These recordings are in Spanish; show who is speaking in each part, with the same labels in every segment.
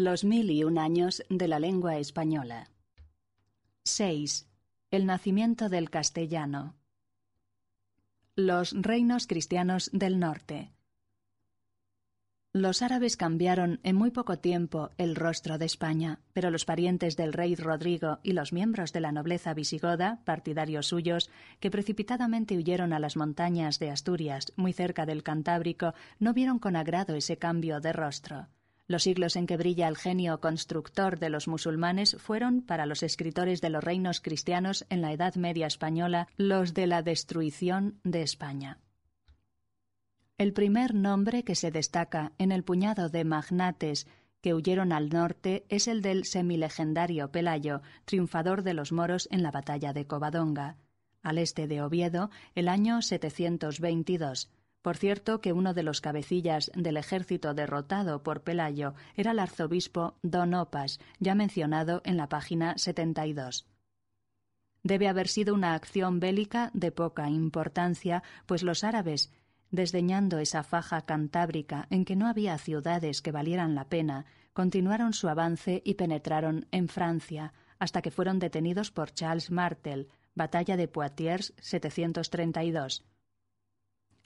Speaker 1: Los mil y un años de la lengua española. 6. El nacimiento del castellano. Los reinos cristianos del norte. Los árabes cambiaron en muy poco tiempo el rostro de España, pero los parientes del rey Rodrigo y los miembros de la nobleza visigoda, partidarios suyos, que precipitadamente huyeron a las montañas de Asturias, muy cerca del Cantábrico, no vieron con agrado ese cambio de rostro. Los siglos en que brilla el genio constructor de los musulmanes fueron, para los escritores de los reinos cristianos en la Edad Media española, los de la destrucción de España. El primer nombre que se destaca en el puñado de magnates que huyeron al norte es el del semilegendario Pelayo, triunfador de los moros en la batalla de Covadonga, al este de Oviedo, el año 722. Por cierto que uno de los cabecillas del ejército derrotado por Pelayo era el arzobispo Don Opas, ya mencionado en la página 72. Debe haber sido una acción bélica de poca importancia, pues los árabes, desdeñando esa faja cantábrica en que no había ciudades que valieran la pena, continuaron su avance y penetraron en Francia, hasta que fueron detenidos por Charles Martel, Batalla de Poitiers 732.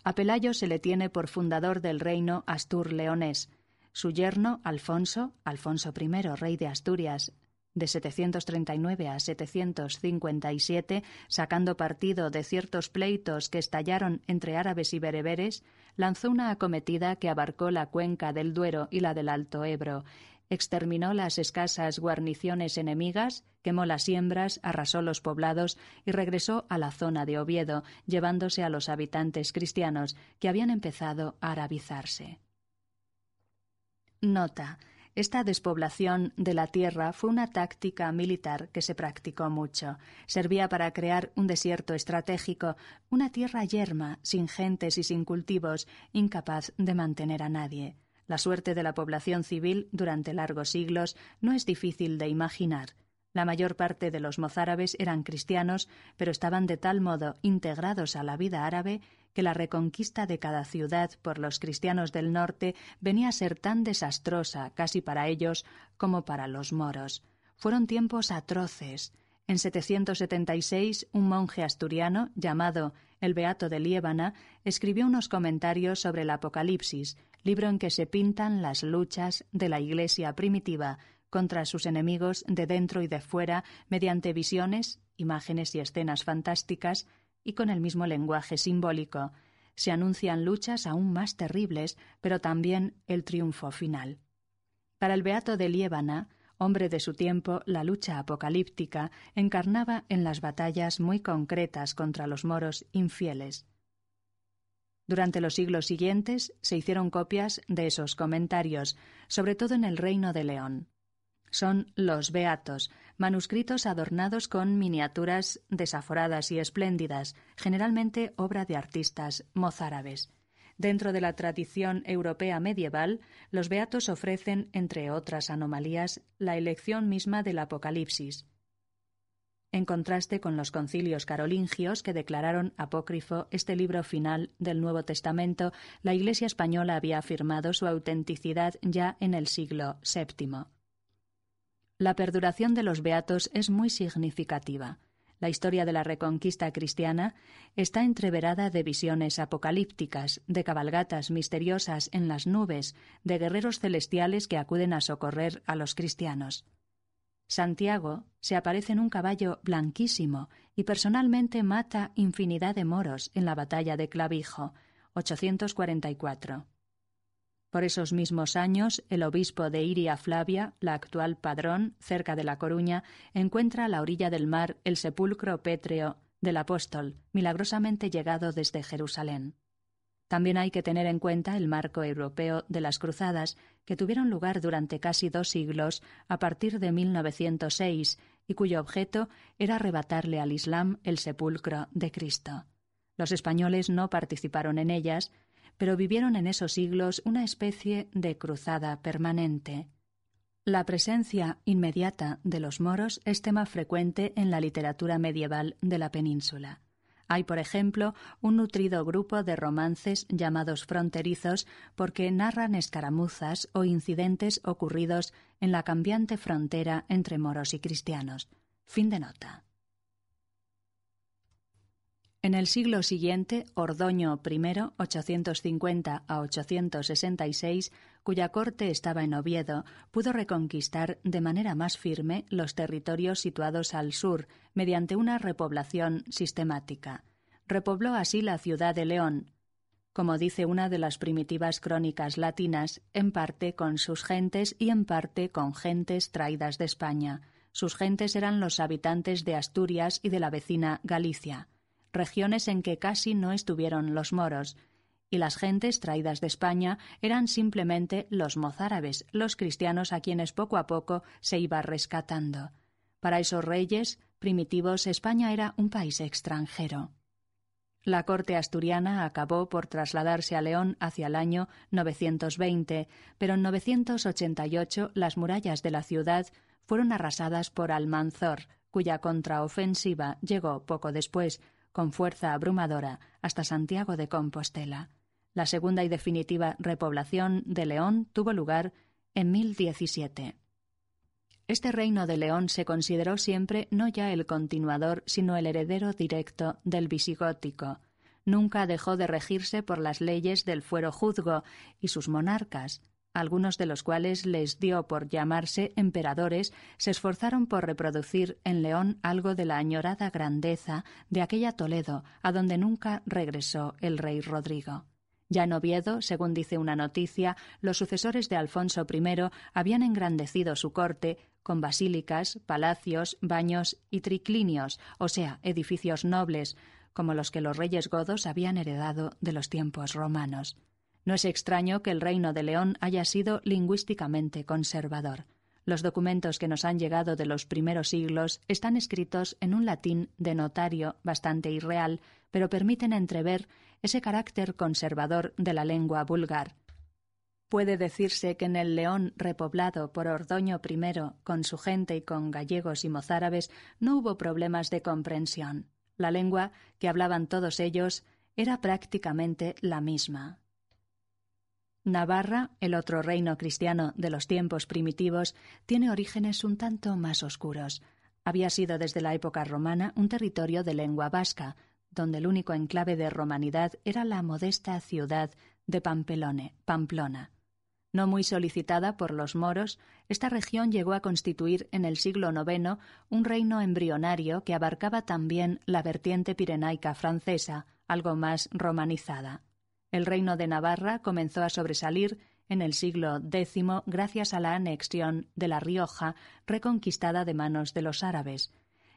Speaker 1: A Pelayo se le tiene por fundador del reino Astur-Leonés. Su yerno, Alfonso, Alfonso I, rey de Asturias, de 739 a 757, sacando partido de ciertos pleitos que estallaron entre árabes y bereberes, lanzó una acometida que abarcó la cuenca del Duero y la del Alto Ebro, exterminó las escasas guarniciones enemigas, quemó las siembras, arrasó los poblados y regresó a la zona de Oviedo, llevándose a los habitantes cristianos que habían empezado a arabizarse. Nota. Esta despoblación de la tierra fue una táctica militar que se practicó mucho. Servía para crear un desierto estratégico, una tierra yerma, sin gentes y sin cultivos, incapaz de mantener a nadie. La suerte de la población civil durante largos siglos no es difícil de imaginar. La mayor parte de los mozárabes eran cristianos, pero estaban de tal modo integrados a la vida árabe que la reconquista de cada ciudad por los cristianos del norte venía a ser tan desastrosa casi para ellos como para los moros. Fueron tiempos atroces. En 776, un monje asturiano llamado el Beato de Liébana escribió unos comentarios sobre el Apocalipsis, libro en que se pintan las luchas de la Iglesia primitiva contra sus enemigos de dentro y de fuera mediante visiones, imágenes y escenas fantásticas y con el mismo lenguaje simbólico. Se anuncian luchas aún más terribles, pero también el triunfo final. Para el Beato de Liébana, hombre de su tiempo, la lucha apocalíptica encarnaba en las batallas muy concretas contra los moros infieles. Durante los siglos siguientes se hicieron copias de esos comentarios, sobre todo en el Reino de León. Son los Beatos, manuscritos adornados con miniaturas desaforadas y espléndidas, generalmente obra de artistas mozárabes. Dentro de la tradición europea medieval, los beatos ofrecen, entre otras anomalías, la elección misma del Apocalipsis, en contraste con los concilios carolingios que declararon apócrifo este libro final del Nuevo Testamento, la Iglesia española había afirmado su autenticidad ya en el siglo VII. La perduración de los beatos es muy significativa. La historia de la reconquista cristiana está entreverada de visiones apocalípticas, de cabalgatas misteriosas en las nubes, de guerreros celestiales que acuden a socorrer a los cristianos. Santiago se aparece en un caballo blanquísimo y personalmente mata infinidad de moros en la batalla de Clavijo, 844. Por esos mismos años, el obispo de Iria Flavia, la actual Padrón, cerca de La Coruña, encuentra a la orilla del mar el sepulcro pétreo del apóstol, milagrosamente llegado desde Jerusalén. También hay que tener en cuenta el marco europeo de las cruzadas, que tuvieron lugar durante casi dos siglos a partir de 1906 y cuyo objeto era arrebatarle al Islam el sepulcro de Cristo. Los españoles no participaron en ellas, pero vivieron en esos siglos una especie de cruzada permanente. La presencia inmediata de los moros es tema frecuente en la literatura medieval de la península. Hay, por ejemplo, un nutrido grupo de romances llamados fronterizos porque narran escaramuzas o incidentes ocurridos en la cambiante frontera entre moros y cristianos. Fin de nota. En el siglo siguiente, Ordoño I, 850 a 866, cuya corte estaba en Oviedo, pudo reconquistar de manera más firme los territorios situados al sur mediante una repoblación sistemática. Repobló así la ciudad de León, como dice una de las primitivas crónicas latinas, en parte con sus gentes y en parte con gentes traídas de España. Sus gentes eran los habitantes de Asturias y de la vecina Galicia regiones en que casi no estuvieron los moros, y las gentes traídas de España eran simplemente los mozárabes, los cristianos a quienes poco a poco se iba rescatando. Para esos reyes primitivos España era un país extranjero. La corte asturiana acabó por trasladarse a León hacia el año 920, pero en 988 las murallas de la ciudad fueron arrasadas por Almanzor, cuya contraofensiva llegó poco después, con fuerza abrumadora hasta Santiago de Compostela. La segunda y definitiva repoblación de León tuvo lugar en 1017. Este reino de León se consideró siempre no ya el continuador, sino el heredero directo del visigótico. Nunca dejó de regirse por las leyes del fuero juzgo y sus monarcas, algunos de los cuales les dio por llamarse emperadores, se esforzaron por reproducir en León algo de la añorada grandeza de aquella Toledo a donde nunca regresó el rey Rodrigo. Ya en Oviedo, según dice una noticia, los sucesores de Alfonso I habían engrandecido su corte con basílicas, palacios, baños y triclinios, o sea, edificios nobles, como los que los reyes godos habían heredado de los tiempos romanos. No es extraño que el Reino de León haya sido lingüísticamente conservador. Los documentos que nos han llegado de los primeros siglos están escritos en un latín de notario bastante irreal, pero permiten entrever ese carácter conservador de la lengua vulgar. Puede decirse que en el León repoblado por Ordoño I, con su gente y con gallegos y mozárabes, no hubo problemas de comprensión. La lengua que hablaban todos ellos era prácticamente la misma. Navarra, el otro reino cristiano de los tiempos primitivos, tiene orígenes un tanto más oscuros. Había sido desde la época romana un territorio de lengua vasca, donde el único enclave de romanidad era la modesta ciudad de Pampelone, Pamplona. No muy solicitada por los moros, esta región llegó a constituir en el siglo IX un reino embrionario que abarcaba también la vertiente pirenaica francesa, algo más romanizada. El reino de Navarra comenzó a sobresalir en el siglo X gracias a la anexión de La Rioja reconquistada de manos de los árabes.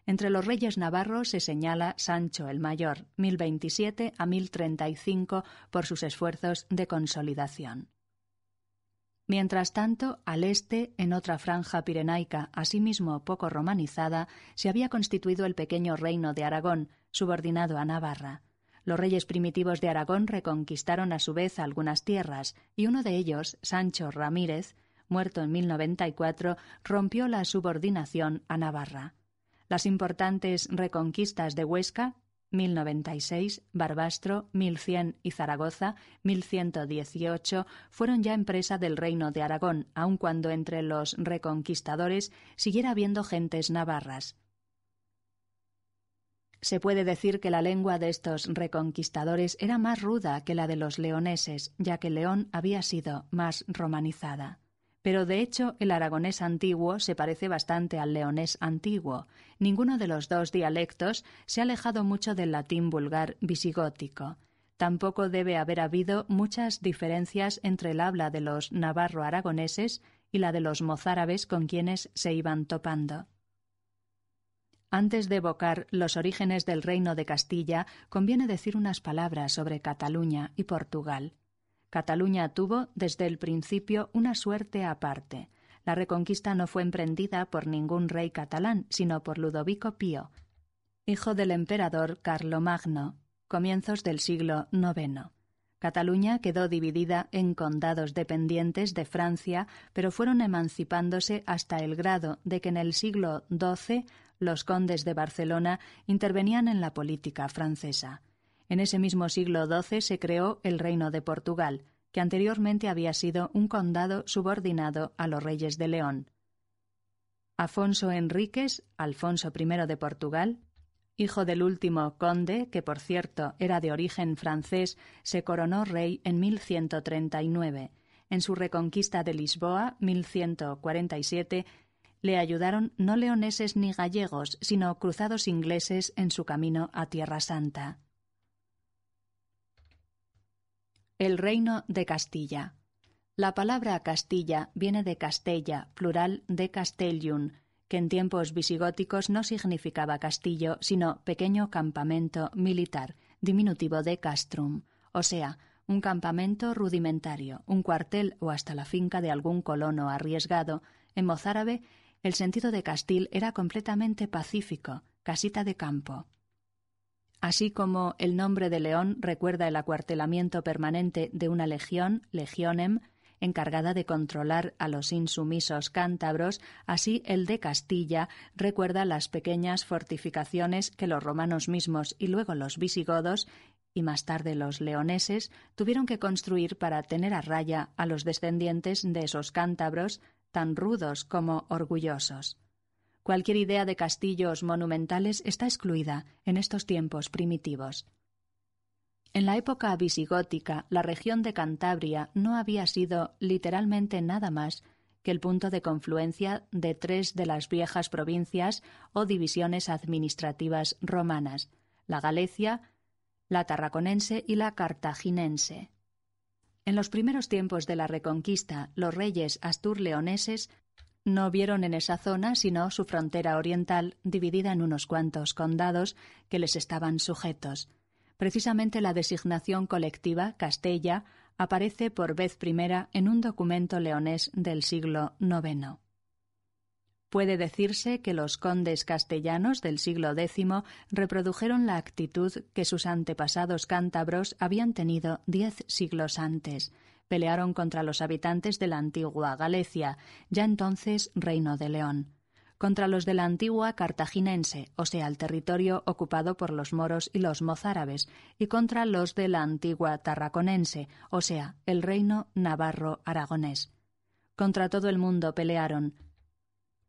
Speaker 1: Entre los reyes navarros se señala Sancho el Mayor, 1027 a 1035, por sus esfuerzos de consolidación. Mientras tanto, al este, en otra franja pirenaica, asimismo poco romanizada, se había constituido el pequeño reino de Aragón, subordinado a Navarra. Los reyes primitivos de Aragón reconquistaron a su vez algunas tierras, y uno de ellos, Sancho Ramírez, muerto en 1094, rompió la subordinación a Navarra. Las importantes reconquistas de Huesca, 1096, Barbastro, 1100 y Zaragoza, 1118, fueron ya empresa del reino de Aragón, aun cuando entre los reconquistadores siguiera habiendo gentes navarras. Se puede decir que la lengua de estos reconquistadores era más ruda que la de los leoneses, ya que León había sido más romanizada. Pero de hecho el aragonés antiguo se parece bastante al leonés antiguo. Ninguno de los dos dialectos se ha alejado mucho del latín vulgar visigótico. Tampoco debe haber habido muchas diferencias entre el habla de los navarro-aragoneses y la de los mozárabes con quienes se iban topando. Antes de evocar los orígenes del reino de Castilla, conviene decir unas palabras sobre Cataluña y Portugal. Cataluña tuvo desde el principio una suerte aparte. La reconquista no fue emprendida por ningún rey catalán, sino por Ludovico Pío, hijo del emperador Carlomagno, comienzos del siglo IX. Cataluña quedó dividida en condados dependientes de Francia, pero fueron emancipándose hasta el grado de que en el siglo XII los condes de Barcelona intervenían en la política francesa. En ese mismo siglo XII se creó el Reino de Portugal, que anteriormente había sido un condado subordinado a los reyes de León. Afonso Enríquez, Alfonso I de Portugal, hijo del último conde, que por cierto era de origen francés, se coronó rey en 1139. En su reconquista de Lisboa, 1147, le ayudaron no leoneses ni gallegos, sino cruzados ingleses en su camino a Tierra Santa. El reino de Castilla. La palabra Castilla viene de Castella, plural de Castellum, que en tiempos visigóticos no significaba castillo, sino pequeño campamento militar, diminutivo de castrum, o sea, un campamento rudimentario, un cuartel o hasta la finca de algún colono arriesgado. En mozárabe, el sentido de castil era completamente pacífico, casita de campo. Así como el nombre de León recuerda el acuartelamiento permanente de una legión, legionem, encargada de controlar a los insumisos cántabros, así el de Castilla recuerda las pequeñas fortificaciones que los romanos mismos y luego los visigodos y más tarde los leoneses tuvieron que construir para tener a raya a los descendientes de esos cántabros tan rudos como orgullosos. Cualquier idea de castillos monumentales está excluida en estos tiempos primitivos. En la época visigótica, la región de Cantabria no había sido literalmente nada más que el punto de confluencia de tres de las viejas provincias o divisiones administrativas romanas, la Galecia, la tarraconense y la cartaginense. En los primeros tiempos de la Reconquista, los reyes astur-leoneses no vieron en esa zona sino su frontera oriental dividida en unos cuantos condados que les estaban sujetos, Precisamente la designación colectiva Castella aparece por vez primera en un documento leonés del siglo IX. Puede decirse que los condes castellanos del siglo X reprodujeron la actitud que sus antepasados cántabros habían tenido diez siglos antes. Pelearon contra los habitantes de la antigua Galecia, ya entonces Reino de León contra los de la antigua cartaginense, o sea, el territorio ocupado por los moros y los mozárabes, y contra los de la antigua tarraconense, o sea, el reino navarro-aragonés. Contra todo el mundo pelearon,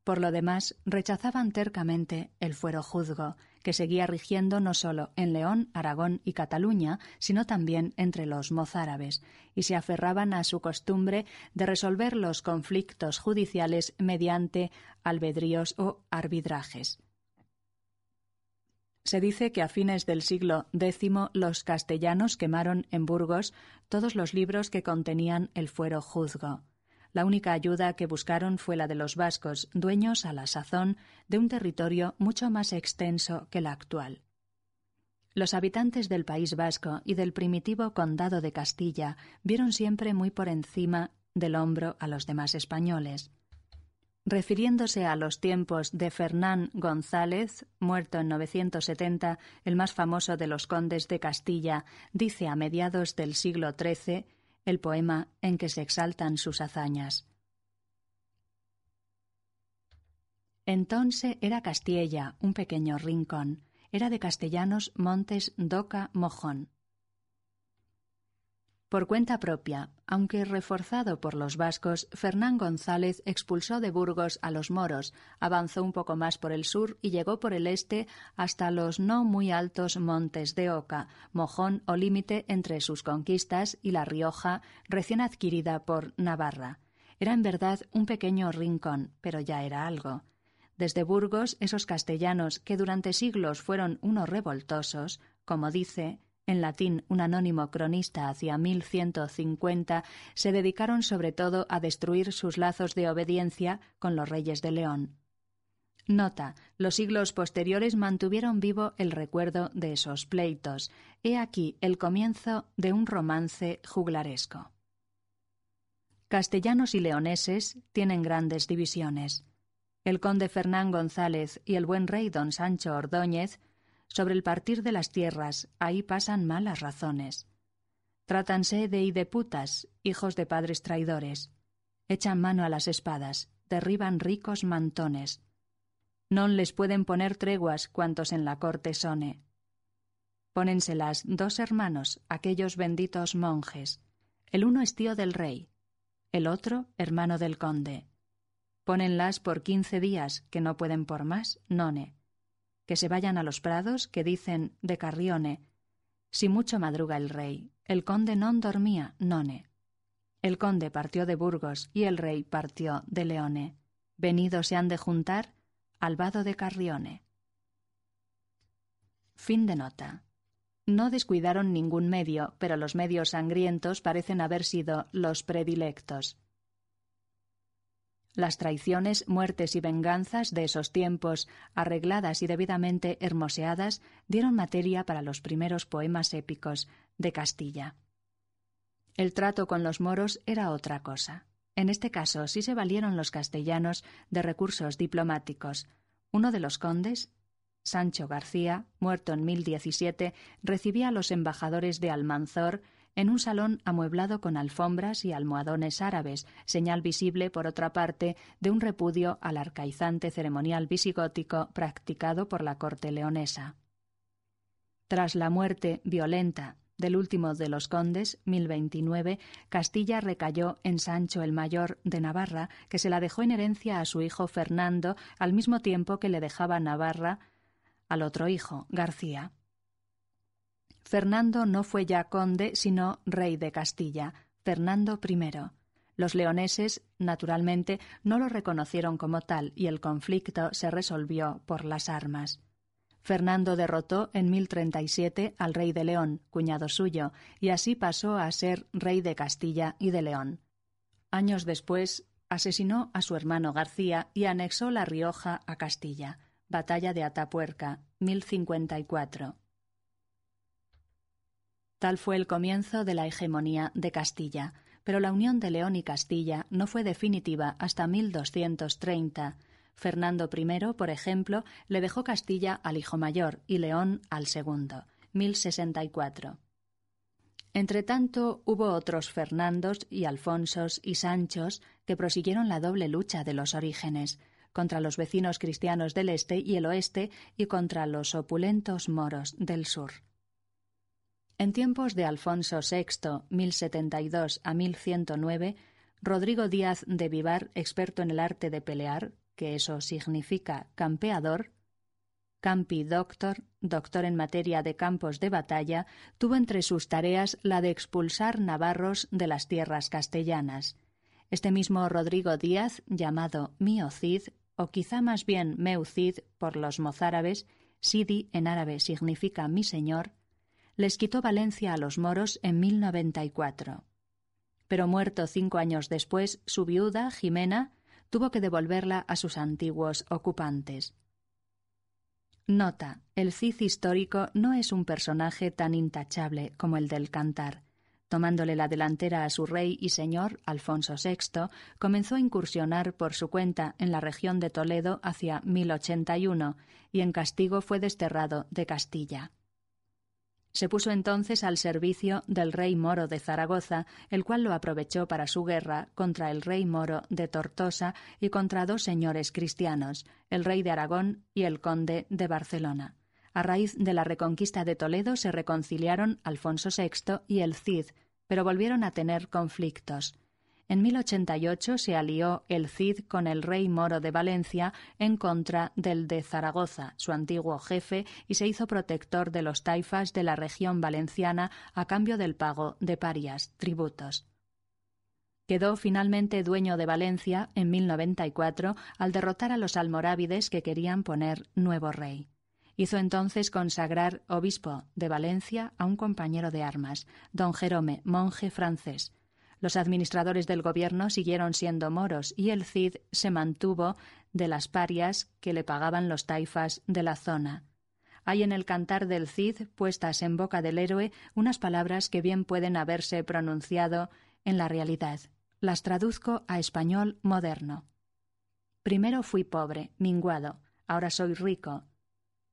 Speaker 1: por lo demás, rechazaban tercamente el fuero juzgo, que seguía rigiendo no solo en León, Aragón y Cataluña, sino también entre los mozárabes, y se aferraban a su costumbre de resolver los conflictos judiciales mediante albedríos o arbitrajes. Se dice que a fines del siglo X los castellanos quemaron en Burgos todos los libros que contenían el fuero juzgo. La única ayuda que buscaron fue la de los vascos, dueños a la sazón de un territorio mucho más extenso que el actual. Los habitantes del País Vasco y del primitivo condado de Castilla vieron siempre muy por encima del hombro a los demás españoles. Refiriéndose a los tiempos de Fernán González, muerto en 970, el más famoso de los condes de Castilla, dice a mediados del siglo XIII el poema en que se exaltan sus hazañas. Entonces era Castilla, un pequeño rincón, era de castellanos Montes Doca Mojón. Por cuenta propia, aunque reforzado por los vascos, Fernán González expulsó de Burgos a los moros, avanzó un poco más por el sur y llegó por el este hasta los no muy altos montes de Oca, mojón o límite entre sus conquistas y La Rioja, recién adquirida por Navarra. Era en verdad un pequeño rincón, pero ya era algo. Desde Burgos, esos castellanos que durante siglos fueron unos revoltosos, como dice, en latín un anónimo cronista hacia 1150, se dedicaron sobre todo a destruir sus lazos de obediencia con los reyes de León. Nota, los siglos posteriores mantuvieron vivo el recuerdo de esos pleitos. He aquí el comienzo de un romance juglaresco. Castellanos y leoneses tienen grandes divisiones. El conde Fernán González y el buen rey don Sancho Ordóñez, sobre el partir de las tierras, ahí pasan malas razones. Trátanse de hideputas, hijos de padres traidores. Echan mano a las espadas, derriban ricos mantones non les pueden poner treguas cuantos en la corte sone. Pónenselas dos hermanos, aquellos benditos monjes. El uno es tío del rey, el otro hermano del conde. Pónenlas por quince días, que no pueden por más, none. Que se vayan a los prados, que dicen de Carrione. Si mucho madruga el rey, el conde non dormía, none. El conde partió de Burgos y el rey partió de Leone. Venidos se han de juntar Albado de Carrione. Fin de nota. No descuidaron ningún medio, pero los medios sangrientos parecen haber sido los predilectos. Las traiciones, muertes y venganzas de esos tiempos, arregladas y debidamente hermoseadas, dieron materia para los primeros poemas épicos de Castilla. El trato con los moros era otra cosa. En este caso sí se valieron los castellanos de recursos diplomáticos. Uno de los condes, Sancho García, muerto en 1017, recibía a los embajadores de Almanzor en un salón amueblado con alfombras y almohadones árabes, señal visible, por otra parte, de un repudio al arcaizante ceremonial visigótico practicado por la corte leonesa. Tras la muerte violenta del último de los condes, 1029, Castilla recayó en Sancho el Mayor de Navarra, que se la dejó en herencia a su hijo Fernando, al mismo tiempo que le dejaba Navarra al otro hijo, García. Fernando no fue ya conde, sino rey de Castilla, Fernando I. Los leoneses, naturalmente, no lo reconocieron como tal y el conflicto se resolvió por las armas. Fernando derrotó en 1037 al rey de León, cuñado suyo, y así pasó a ser rey de Castilla y de León. Años después, asesinó a su hermano García y anexó La Rioja a Castilla. Batalla de Atapuerca, 1054. Tal fue el comienzo de la hegemonía de Castilla, pero la unión de León y Castilla no fue definitiva hasta 1230, Fernando I, por ejemplo, le dejó Castilla al hijo mayor y León al segundo, 1064. Entretanto, hubo otros Fernandos y Alfonsos y Sanchos que prosiguieron la doble lucha de los orígenes, contra los vecinos cristianos del este y el oeste y contra los opulentos moros del sur. En tiempos de Alfonso VI, 1072 a 1109, Rodrigo Díaz de Vivar, experto en el arte de pelear, que eso significa campeador, campi doctor, doctor en materia de campos de batalla, tuvo entre sus tareas la de expulsar navarros de las tierras castellanas. Este mismo Rodrigo Díaz, llamado Mio Cid, o quizá más bien Meu Cid por los mozárabes, Sidi en árabe significa mi señor, les quitó Valencia a los moros en 1094. Pero muerto cinco años después, su viuda, Jimena, tuvo que devolverla a sus antiguos ocupantes. Nota: el Cid histórico no es un personaje tan intachable como el del cantar. Tomándole la delantera a su rey y señor, Alfonso VI, comenzó a incursionar por su cuenta en la región de Toledo hacia 1081 y en castigo fue desterrado de Castilla. Se puso entonces al servicio del rey moro de Zaragoza, el cual lo aprovechó para su guerra contra el rey moro de Tortosa y contra dos señores cristianos, el rey de Aragón y el conde de Barcelona. A raíz de la reconquista de Toledo se reconciliaron Alfonso VI y el Cid, pero volvieron a tener conflictos. En 1088 se alió el Cid con el rey moro de Valencia en contra del de Zaragoza, su antiguo jefe, y se hizo protector de los taifas de la región valenciana a cambio del pago de parias, tributos. Quedó finalmente dueño de Valencia en 1094 al derrotar a los almorávides que querían poner nuevo rey. Hizo entonces consagrar obispo de Valencia a un compañero de armas, don Jerome, monje francés, los administradores del gobierno siguieron siendo moros y el Cid se mantuvo de las parias que le pagaban los taifas de la zona. Hay en el cantar del Cid puestas en boca del héroe unas palabras que bien pueden haberse pronunciado en la realidad. Las traduzco a español moderno. Primero fui pobre, minguado, ahora soy rico.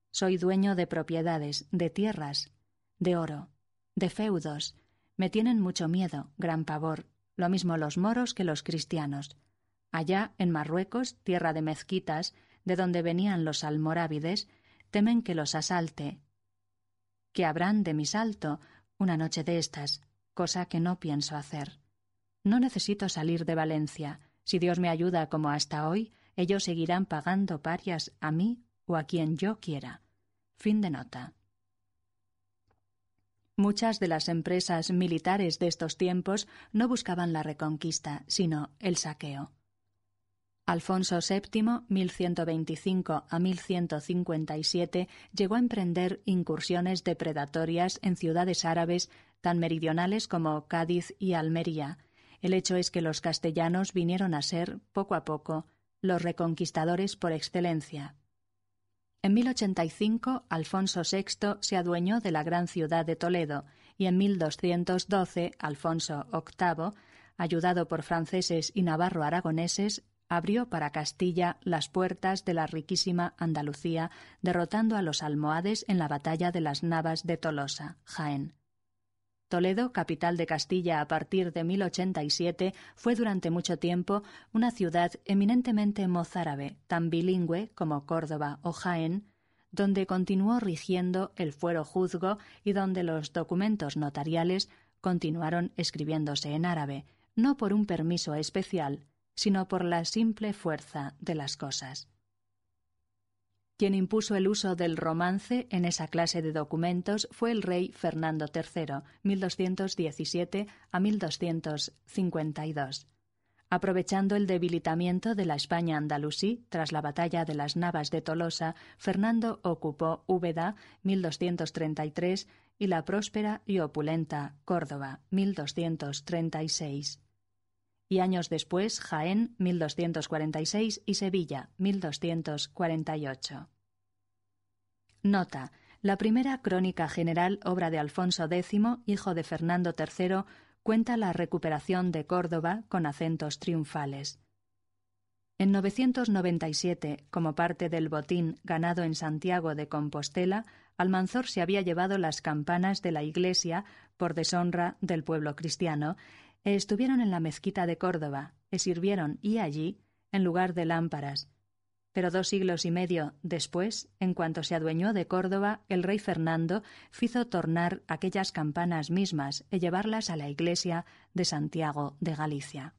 Speaker 1: Soy dueño de propiedades, de tierras, de oro, de feudos. Me tienen mucho miedo, gran pavor, lo mismo los moros que los cristianos. Allá, en Marruecos, tierra de mezquitas, de donde venían los almorávides, temen que los asalte. Que habrán de mi salto una noche de estas, cosa que no pienso hacer. No necesito salir de Valencia. Si Dios me ayuda como hasta hoy, ellos seguirán pagando parias a mí o a quien yo quiera. Fin de nota. Muchas de las empresas militares de estos tiempos no buscaban la reconquista, sino el saqueo. Alfonso VII, 1125 a 1157, llegó a emprender incursiones depredatorias en ciudades árabes tan meridionales como Cádiz y Almería. El hecho es que los castellanos vinieron a ser, poco a poco, los reconquistadores por excelencia. En 1085 Alfonso VI se adueñó de la gran ciudad de Toledo y en 1212 Alfonso VIII, ayudado por franceses y navarro-aragoneses, abrió para Castilla las puertas de la riquísima Andalucía, derrotando a los almohades en la batalla de las Navas de Tolosa, Jaén. Toledo, capital de Castilla a partir de 1087, fue durante mucho tiempo una ciudad eminentemente mozárabe, tan bilingüe como Córdoba o Jaén, donde continuó rigiendo el fuero juzgo y donde los documentos notariales continuaron escribiéndose en árabe, no por un permiso especial, sino por la simple fuerza de las cosas. Quien impuso el uso del romance en esa clase de documentos fue el rey Fernando III, 1217 a 1252. Aprovechando el debilitamiento de la España andalusí tras la batalla de las Navas de Tolosa, Fernando ocupó Úbeda 1233 y la próspera y opulenta Córdoba 1236. Y años después Jaén 1246 y Sevilla 1248. Nota. La primera crónica general, obra de Alfonso X, hijo de Fernando III, cuenta la recuperación de Córdoba con acentos triunfales. En 997, como parte del botín ganado en Santiago de Compostela, Almanzor se había llevado las campanas de la iglesia por deshonra del pueblo cristiano, estuvieron en la mezquita de Córdoba, e sirvieron y allí, en lugar de lámparas, pero dos siglos y medio después, en cuanto se adueñó de Córdoba, el rey Fernando hizo tornar aquellas campanas mismas y llevarlas a la iglesia de Santiago de Galicia.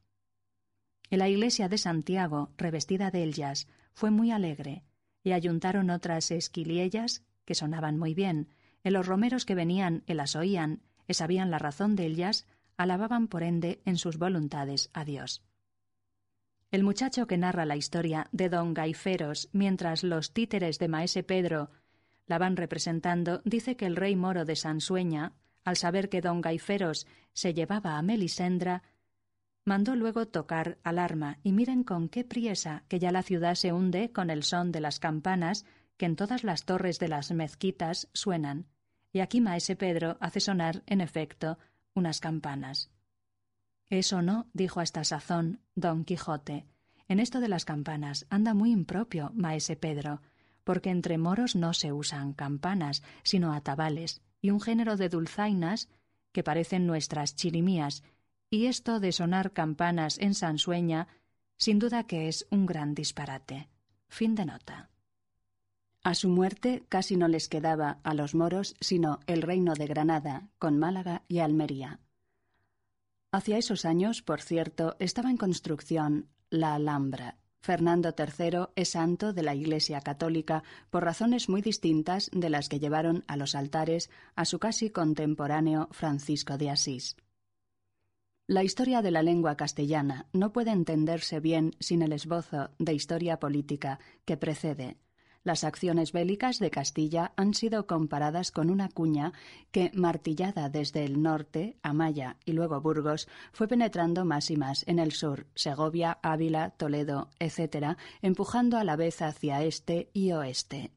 Speaker 1: En la iglesia de Santiago, revestida de ellas, fue muy alegre, y ayuntaron otras esquiliellas que sonaban muy bien, y los romeros que venían y las oían, y sabían la razón de ellas, alababan por ende en sus voluntades a Dios. El muchacho que narra la historia de don Gaiferos mientras los títeres de Maese Pedro la van representando dice que el rey moro de Sansueña, al saber que don Gaiferos se llevaba a Melisendra, mandó luego tocar alarma y miren con qué priesa que ya la ciudad se hunde con el son de las campanas que en todas las torres de las mezquitas suenan. Y aquí Maese Pedro hace sonar, en efecto, unas campanas. Eso no, dijo a esta sazón don Quijote. En esto de las campanas anda muy impropio maese Pedro, porque entre moros no se usan campanas, sino atabales, y un género de dulzainas que parecen nuestras chirimías, y esto de sonar campanas en Sansueña, sin duda que es un gran disparate. Fin de nota. A su muerte casi no les quedaba a los moros sino el reino de Granada, con Málaga y Almería. Hacia esos años, por cierto, estaba en construcción la Alhambra. Fernando III es santo de la Iglesia Católica por razones muy distintas de las que llevaron a los altares a su casi contemporáneo Francisco de Asís. La historia de la lengua castellana no puede entenderse bien sin el esbozo de historia política que precede. Las acciones bélicas de Castilla han sido comparadas con una cuña que, martillada desde el norte, Amaya y luego Burgos, fue penetrando más y más en el sur, Segovia, Ávila, Toledo, etc., empujando a la vez hacia este y oeste.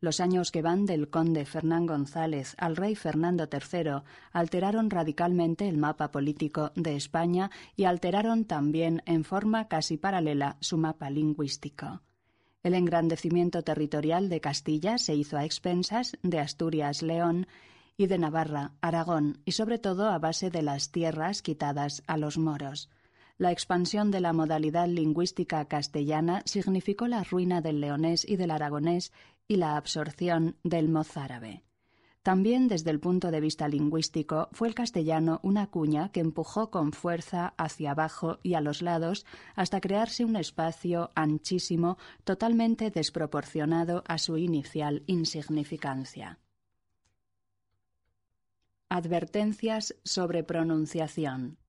Speaker 1: Los años que van del conde Fernán González al rey Fernando III alteraron radicalmente el mapa político de España y alteraron también en forma casi paralela su mapa lingüístico. El engrandecimiento territorial de Castilla se hizo a expensas de Asturias, León y de Navarra, Aragón, y sobre todo a base de las tierras quitadas a los moros. La expansión de la modalidad lingüística castellana significó la ruina del leonés y del aragonés y la absorción del mozárabe. También desde el punto de vista lingüístico fue el castellano una cuña que empujó con fuerza hacia abajo y a los lados hasta crearse un espacio anchísimo totalmente desproporcionado a su inicial insignificancia. Advertencias sobre pronunciación.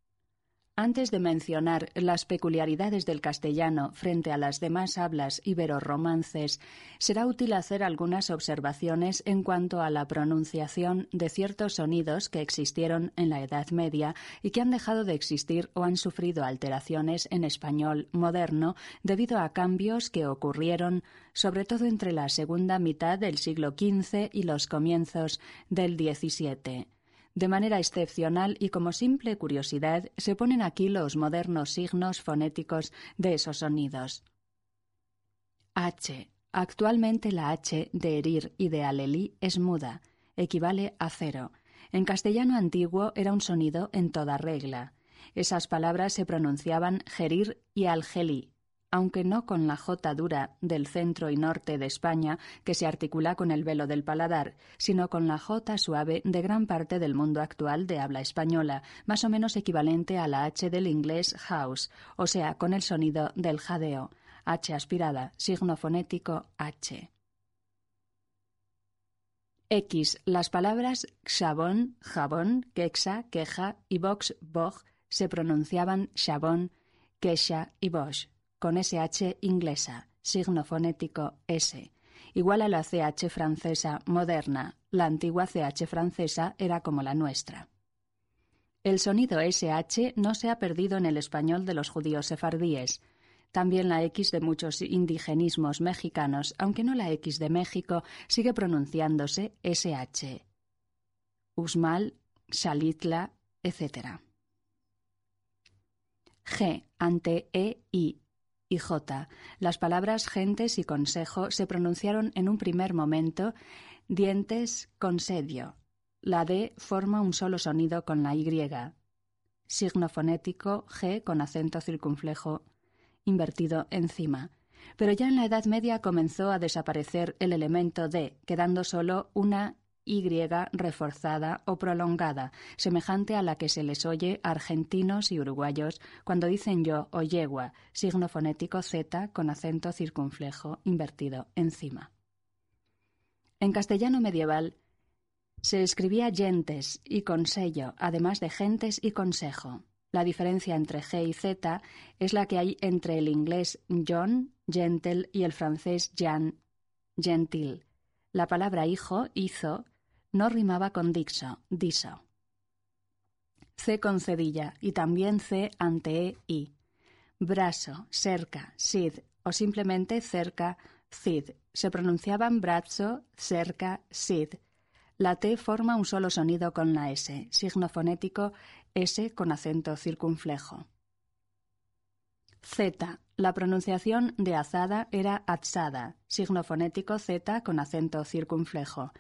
Speaker 1: Antes de mencionar las peculiaridades del castellano frente a las demás hablas ibero-romances, será útil hacer algunas observaciones en cuanto a la pronunciación de ciertos sonidos que existieron en la Edad Media y que han dejado de existir o han sufrido alteraciones en español moderno debido a cambios que ocurrieron sobre todo entre la segunda mitad del siglo XV y los comienzos del XVII. De manera excepcional y como simple curiosidad, se ponen aquí los modernos signos fonéticos de esos sonidos. H. Actualmente la H de herir y de alelí es muda, equivale a cero. En castellano antiguo era un sonido en toda regla. Esas palabras se pronunciaban gerir y algelí, aunque no con la J dura del centro y norte de España, que se articula con el velo del paladar, sino con la J suave de gran parte del mundo actual de habla española, más o menos equivalente a la H del inglés house, o sea, con el sonido del jadeo. H aspirada, signo fonético H. X. Las palabras xabón, jabón, quexa, queja y box, boj se pronunciaban chabón, quecha y bosch con SH inglesa, signo fonético S, igual a la CH francesa moderna. La antigua CH francesa era como la nuestra. El sonido SH no se ha perdido en el español de los judíos sefardíes. También la X de muchos indigenismos mexicanos, aunque no la X de México, sigue pronunciándose SH. Usmal, Xalitla, etc. G ante E y y J. Las palabras gentes y consejo se pronunciaron en un primer momento dientes consedio. La D forma un solo sonido con la Y. Signo fonético G con acento circunflejo invertido encima. Pero ya en la Edad Media comenzó a desaparecer el elemento D, quedando solo una y reforzada o prolongada, semejante a la que se les oye a argentinos y uruguayos cuando dicen yo o yegua, signo fonético Z con acento circunflejo invertido encima. En castellano medieval se escribía gentes y consello, además de gentes y consejo. La diferencia entre G y Z es la que hay entre el inglés John, gentle, y el francés Jan, gentil. La palabra hijo, hizo, no rimaba con dixo, diso. C con cedilla y también C ante E y. Brazo, cerca, sid o simplemente cerca, cid. Se pronunciaban brazo, cerca, sid. La T forma un solo sonido con la S, signo fonético S con acento circunflejo. Z. La pronunciación de azada era atzada, signo fonético Z con acento circunflejo.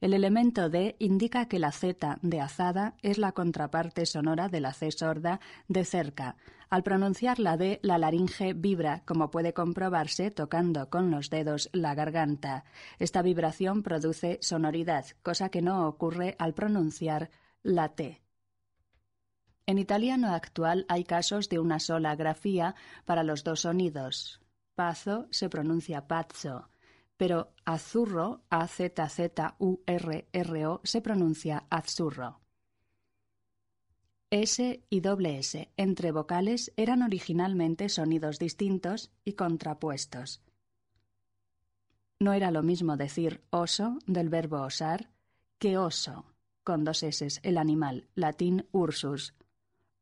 Speaker 1: El elemento D indica que la Z de azada es la contraparte sonora de la C sorda de cerca. Al pronunciar la D, la laringe vibra, como puede comprobarse tocando con los dedos la garganta. Esta vibración produce sonoridad, cosa que no ocurre al pronunciar la T. En italiano actual hay casos de una sola grafía para los dos sonidos. Pazo se pronuncia pazzo pero azurro, A-Z-Z-U-R-R-O, se pronuncia azurro. S y doble S entre vocales eran originalmente sonidos distintos y contrapuestos. No era lo mismo decir oso del verbo osar que oso, con dos S, el animal, latín ursus.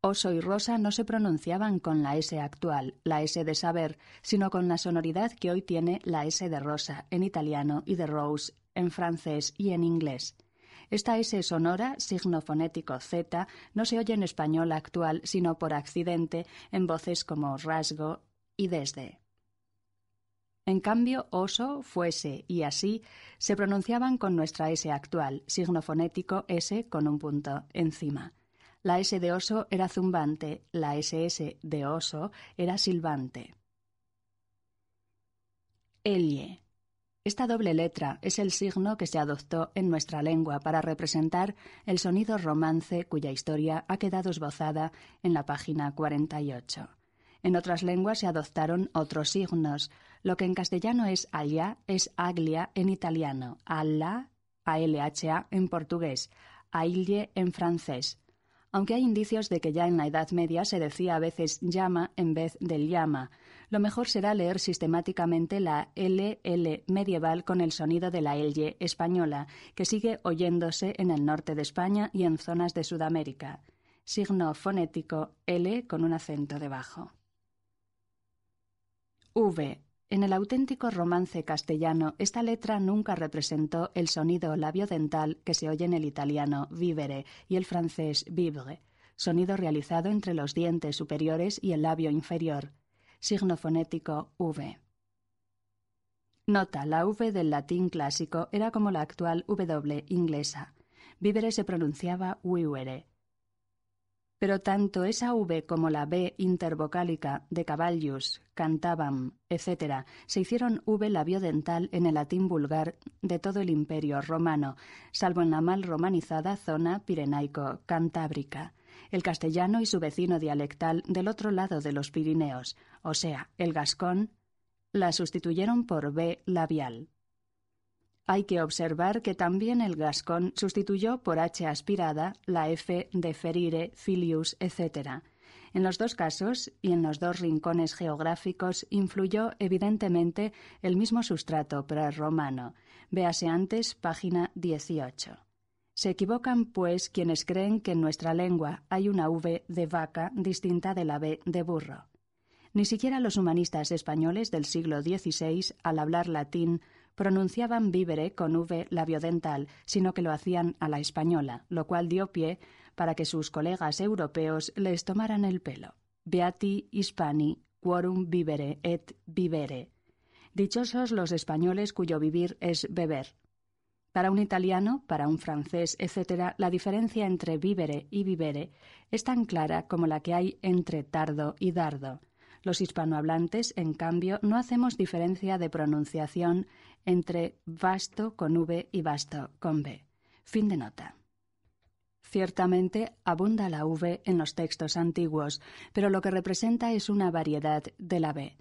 Speaker 1: Oso y rosa no se pronunciaban con la S actual, la S de saber, sino con la sonoridad que hoy tiene la S de rosa en italiano y de rose en francés y en inglés. Esta S sonora, signo fonético Z, no se oye en español actual sino por accidente en voces como rasgo y desde. En cambio, oso, fuese y así se pronunciaban con nuestra S actual, signo fonético S con un punto encima. La S de oso era zumbante, la SS de oso era silbante. Elie. Esta doble letra es el signo que se adoptó en nuestra lengua para representar el sonido romance cuya historia ha quedado esbozada en la página 48. En otras lenguas se adoptaron otros signos. Lo que en castellano es allá es aglia en italiano, alla, ALHA en portugués, aille en francés. Aunque hay indicios de que ya en la Edad Media se decía a veces llama en vez del llama, lo mejor será leer sistemáticamente la LL medieval con el sonido de la L española, que sigue oyéndose en el norte de España y en zonas de Sudamérica. Signo fonético L con un acento debajo. V. En el auténtico romance castellano, esta letra nunca representó el sonido labio-dental que se oye en el italiano vivere y el francés vivre, sonido realizado entre los dientes superiores y el labio inferior. Signo fonético V. Nota, la V del latín clásico era como la actual W inglesa. Vivere se pronunciaba pero tanto esa V como la B intervocálica de caballus, cantabam, etc., se hicieron V labiodental en el latín vulgar de todo el imperio romano, salvo en la mal romanizada zona pirenaico-cantábrica, el castellano y su vecino dialectal del otro lado de los Pirineos, o sea, el gascón, la sustituyeron por B labial. Hay que observar que también el gascón sustituyó por H aspirada la F de ferire, filius, etc. En los dos casos y en los dos rincones geográficos influyó evidentemente el mismo sustrato prerromano. Véase antes página 18. Se equivocan, pues, quienes creen que en nuestra lengua hay una V de vaca distinta de la B de burro. Ni siquiera los humanistas españoles del siglo XVI, al hablar latín, pronunciaban vivere con V labiodental, sino que lo hacían a la española, lo cual dio pie para que sus colegas europeos les tomaran el pelo. Beati hispani quorum vivere et vivere. Dichosos los españoles cuyo vivir es beber. Para un italiano, para un francés, etc., la diferencia entre vivere y vivere es tan clara como la que hay entre tardo y dardo. Los hispanohablantes, en cambio, no hacemos diferencia de pronunciación entre vasto con V y vasto con B. Fin de nota. Ciertamente abunda la V en los textos antiguos, pero lo que representa es una variedad de la B.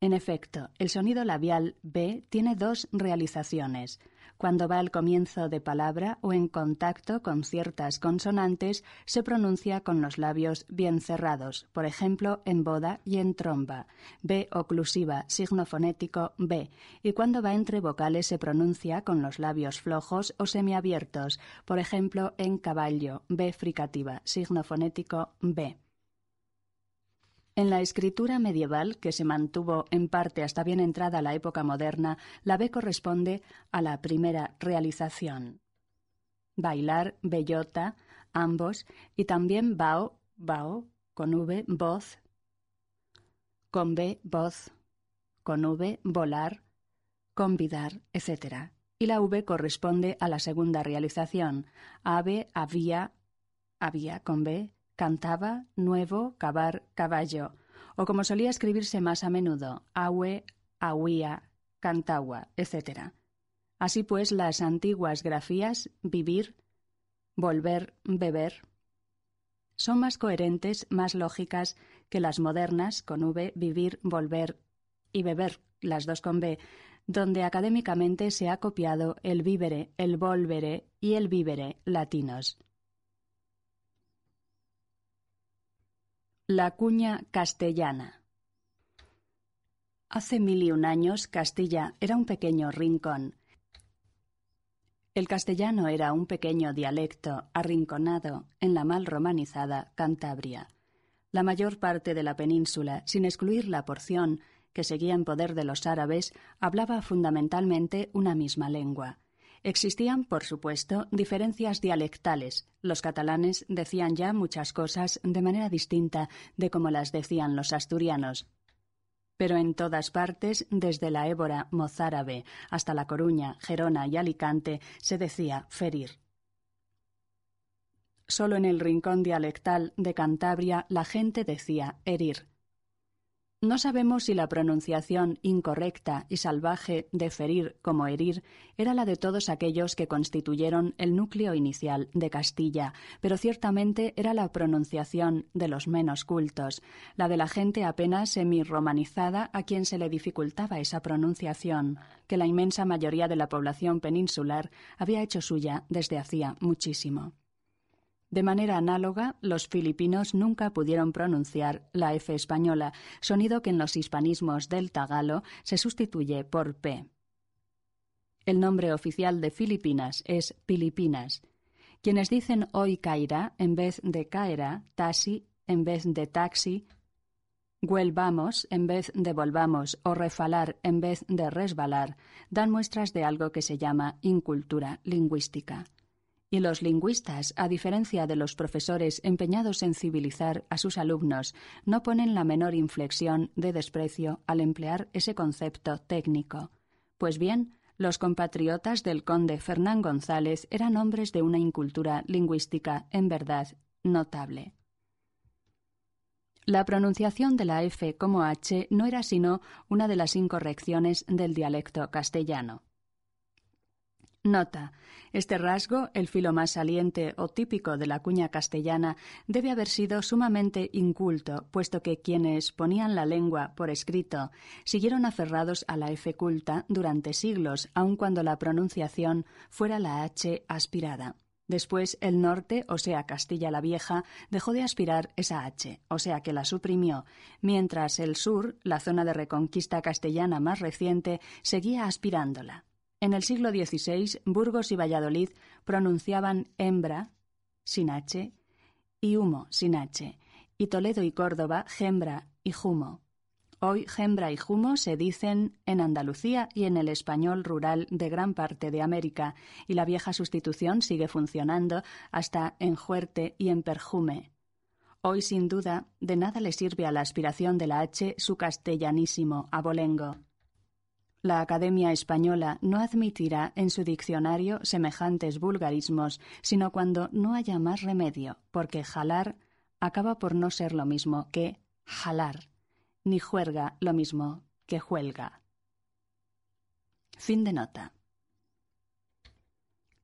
Speaker 1: En efecto, el sonido labial B tiene dos realizaciones. Cuando va al comienzo de palabra o en contacto con ciertas consonantes, se pronuncia con los labios bien cerrados, por ejemplo, en boda y en tromba. B oclusiva, signo fonético B. Y cuando va entre vocales se pronuncia con los labios flojos o semiabiertos, por ejemplo, en caballo, B fricativa, signo fonético B. En la escritura medieval, que se mantuvo en parte hasta bien entrada la época moderna, la B corresponde a la primera realización. Bailar, bellota, ambos, y también bao, bao, con V, voz, con B, voz, con V, volar, convidar, etc. Y la V corresponde a la segunda realización, ave, había, había con B, cantaba, nuevo, cavar, caballo, o como solía escribirse más a menudo, ahue, ahuía, cantagua, etc. Así pues, las antiguas grafías vivir, volver, beber, son más coherentes, más lógicas que las modernas con V, vivir, volver y beber, las dos con B, donde académicamente se ha copiado el vivere, el volvere y el vivere latinos. La cuña castellana. Hace mil y un años Castilla era un pequeño rincón. El castellano era un pequeño dialecto arrinconado en la mal romanizada Cantabria. La mayor parte de la península, sin excluir la porción que seguía en poder de los árabes, hablaba fundamentalmente una misma lengua. Existían, por supuesto, diferencias dialectales. Los catalanes decían ya muchas cosas de manera distinta de como las decían los asturianos, pero en todas partes, desde la Ébora mozárabe hasta La Coruña, Gerona y Alicante, se decía ferir. Solo en el rincón dialectal de Cantabria la gente decía herir. No sabemos si la pronunciación incorrecta y salvaje de ferir como herir era la de todos aquellos que constituyeron el núcleo inicial de Castilla, pero ciertamente era la pronunciación de los menos cultos, la de la gente apenas semi-romanizada a quien se le dificultaba esa pronunciación, que la inmensa mayoría de la población peninsular había hecho suya desde hacía muchísimo. De manera análoga, los filipinos nunca pudieron pronunciar la F española, sonido que en los hispanismos del tagalo se sustituye por P. El nombre oficial de Filipinas es Filipinas. Quienes dicen hoy caerá en vez de caerá, tasi en vez de taxi, vuelvamos en vez de volvamos o refalar en vez de resbalar, dan muestras de algo que se llama incultura lingüística. Y los lingüistas, a diferencia de los profesores empeñados en civilizar a sus alumnos, no ponen la menor inflexión de desprecio al emplear ese concepto técnico. Pues bien, los compatriotas del conde Fernán González eran hombres de una incultura lingüística en verdad notable. La pronunciación de la F como H no era sino una de las incorrecciones del dialecto castellano. Nota. Este rasgo, el filo más saliente o típico de la cuña castellana, debe haber sido sumamente inculto, puesto que quienes ponían la lengua por escrito siguieron aferrados a la F culta durante siglos, aun cuando la pronunciación fuera la H aspirada. Después el norte, o sea Castilla la Vieja, dejó de aspirar esa H, o sea que la suprimió, mientras el sur, la zona de reconquista castellana más reciente, seguía aspirándola. En el siglo XVI, Burgos y Valladolid pronunciaban hembra, sin H, y humo, sin H, y Toledo y Córdoba, gembra y jumo. Hoy gembra y jumo se dicen en Andalucía y en el español rural de gran parte de América, y la vieja sustitución sigue funcionando hasta en juerte y en perjume. Hoy, sin duda, de nada le sirve a la aspiración de la H su castellanísimo abolengo. La Academia Española no admitirá en su diccionario semejantes vulgarismos, sino cuando no haya más remedio, porque jalar acaba por no ser lo mismo que jalar, ni juerga lo mismo que juelga. Fin de nota.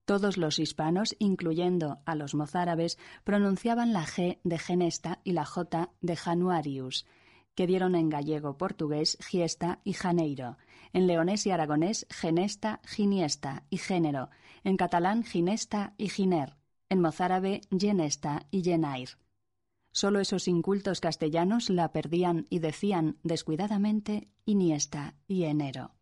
Speaker 1: Todos los hispanos, incluyendo a los mozárabes, pronunciaban la G de Genesta y la J de Januarius, que dieron en gallego, portugués, giesta y janeiro, en leonés y aragonés, genesta, giniesta y género, en catalán, ginesta y giner, en mozárabe, genesta y genair. Solo esos incultos castellanos la perdían y decían descuidadamente iniesta y enero.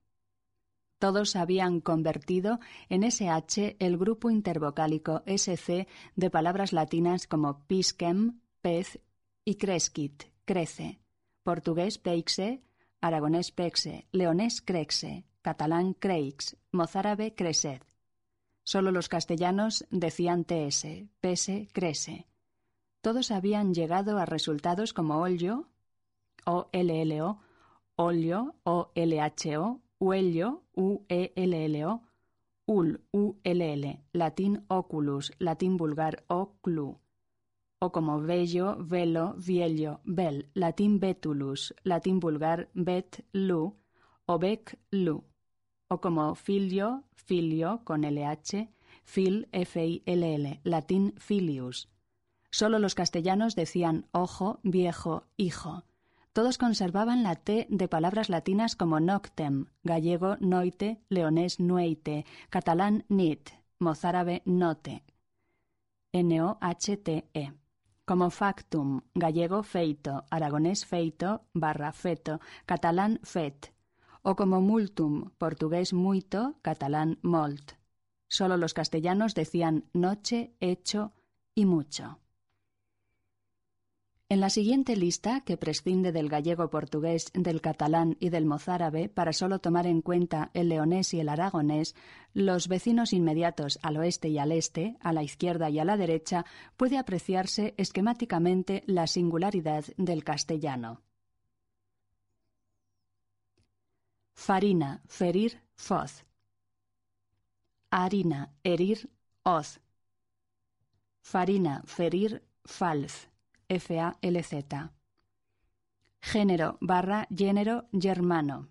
Speaker 1: Todos habían convertido en SH el grupo intervocálico SC de palabras latinas como pisquem, pez y cresquit, crece portugués peixe, aragonés pexe, leonés crexe, catalán creix, mozárabe cresed. Solo los castellanos decían ts, pese, crese. Todos habían llegado a resultados como ollo, o llo, olio, o lho, uello, uello, ul, ull, latín oculus, latín vulgar oclu, o como vello, velo, viello, bel, latín betulus, latín vulgar bet, lu, o bec, lu, o como filio, filio, con LH, fil, F-I-L-L, latín filius. Solo los castellanos decían ojo, viejo, hijo. Todos conservaban la T de palabras latinas como noctem, gallego noite, leonés nueite, catalán nit, mozárabe note, N-O-H-T-E. Como factum, gallego feito, aragonés feito, barra feto, catalán fet, o como multum, portugués muito, catalán molt. Solo los castellanos decían noche, hecho y mucho. En la siguiente lista, que prescinde del gallego portugués, del catalán y del mozárabe para solo tomar en cuenta el leonés y el aragonés, los vecinos inmediatos al oeste y al este, a la izquierda y a la derecha, puede apreciarse esquemáticamente la singularidad del castellano. Farina, ferir, foz. Harina, herir, hoz. Farina, ferir, falz. FALZ. Género barra género germano.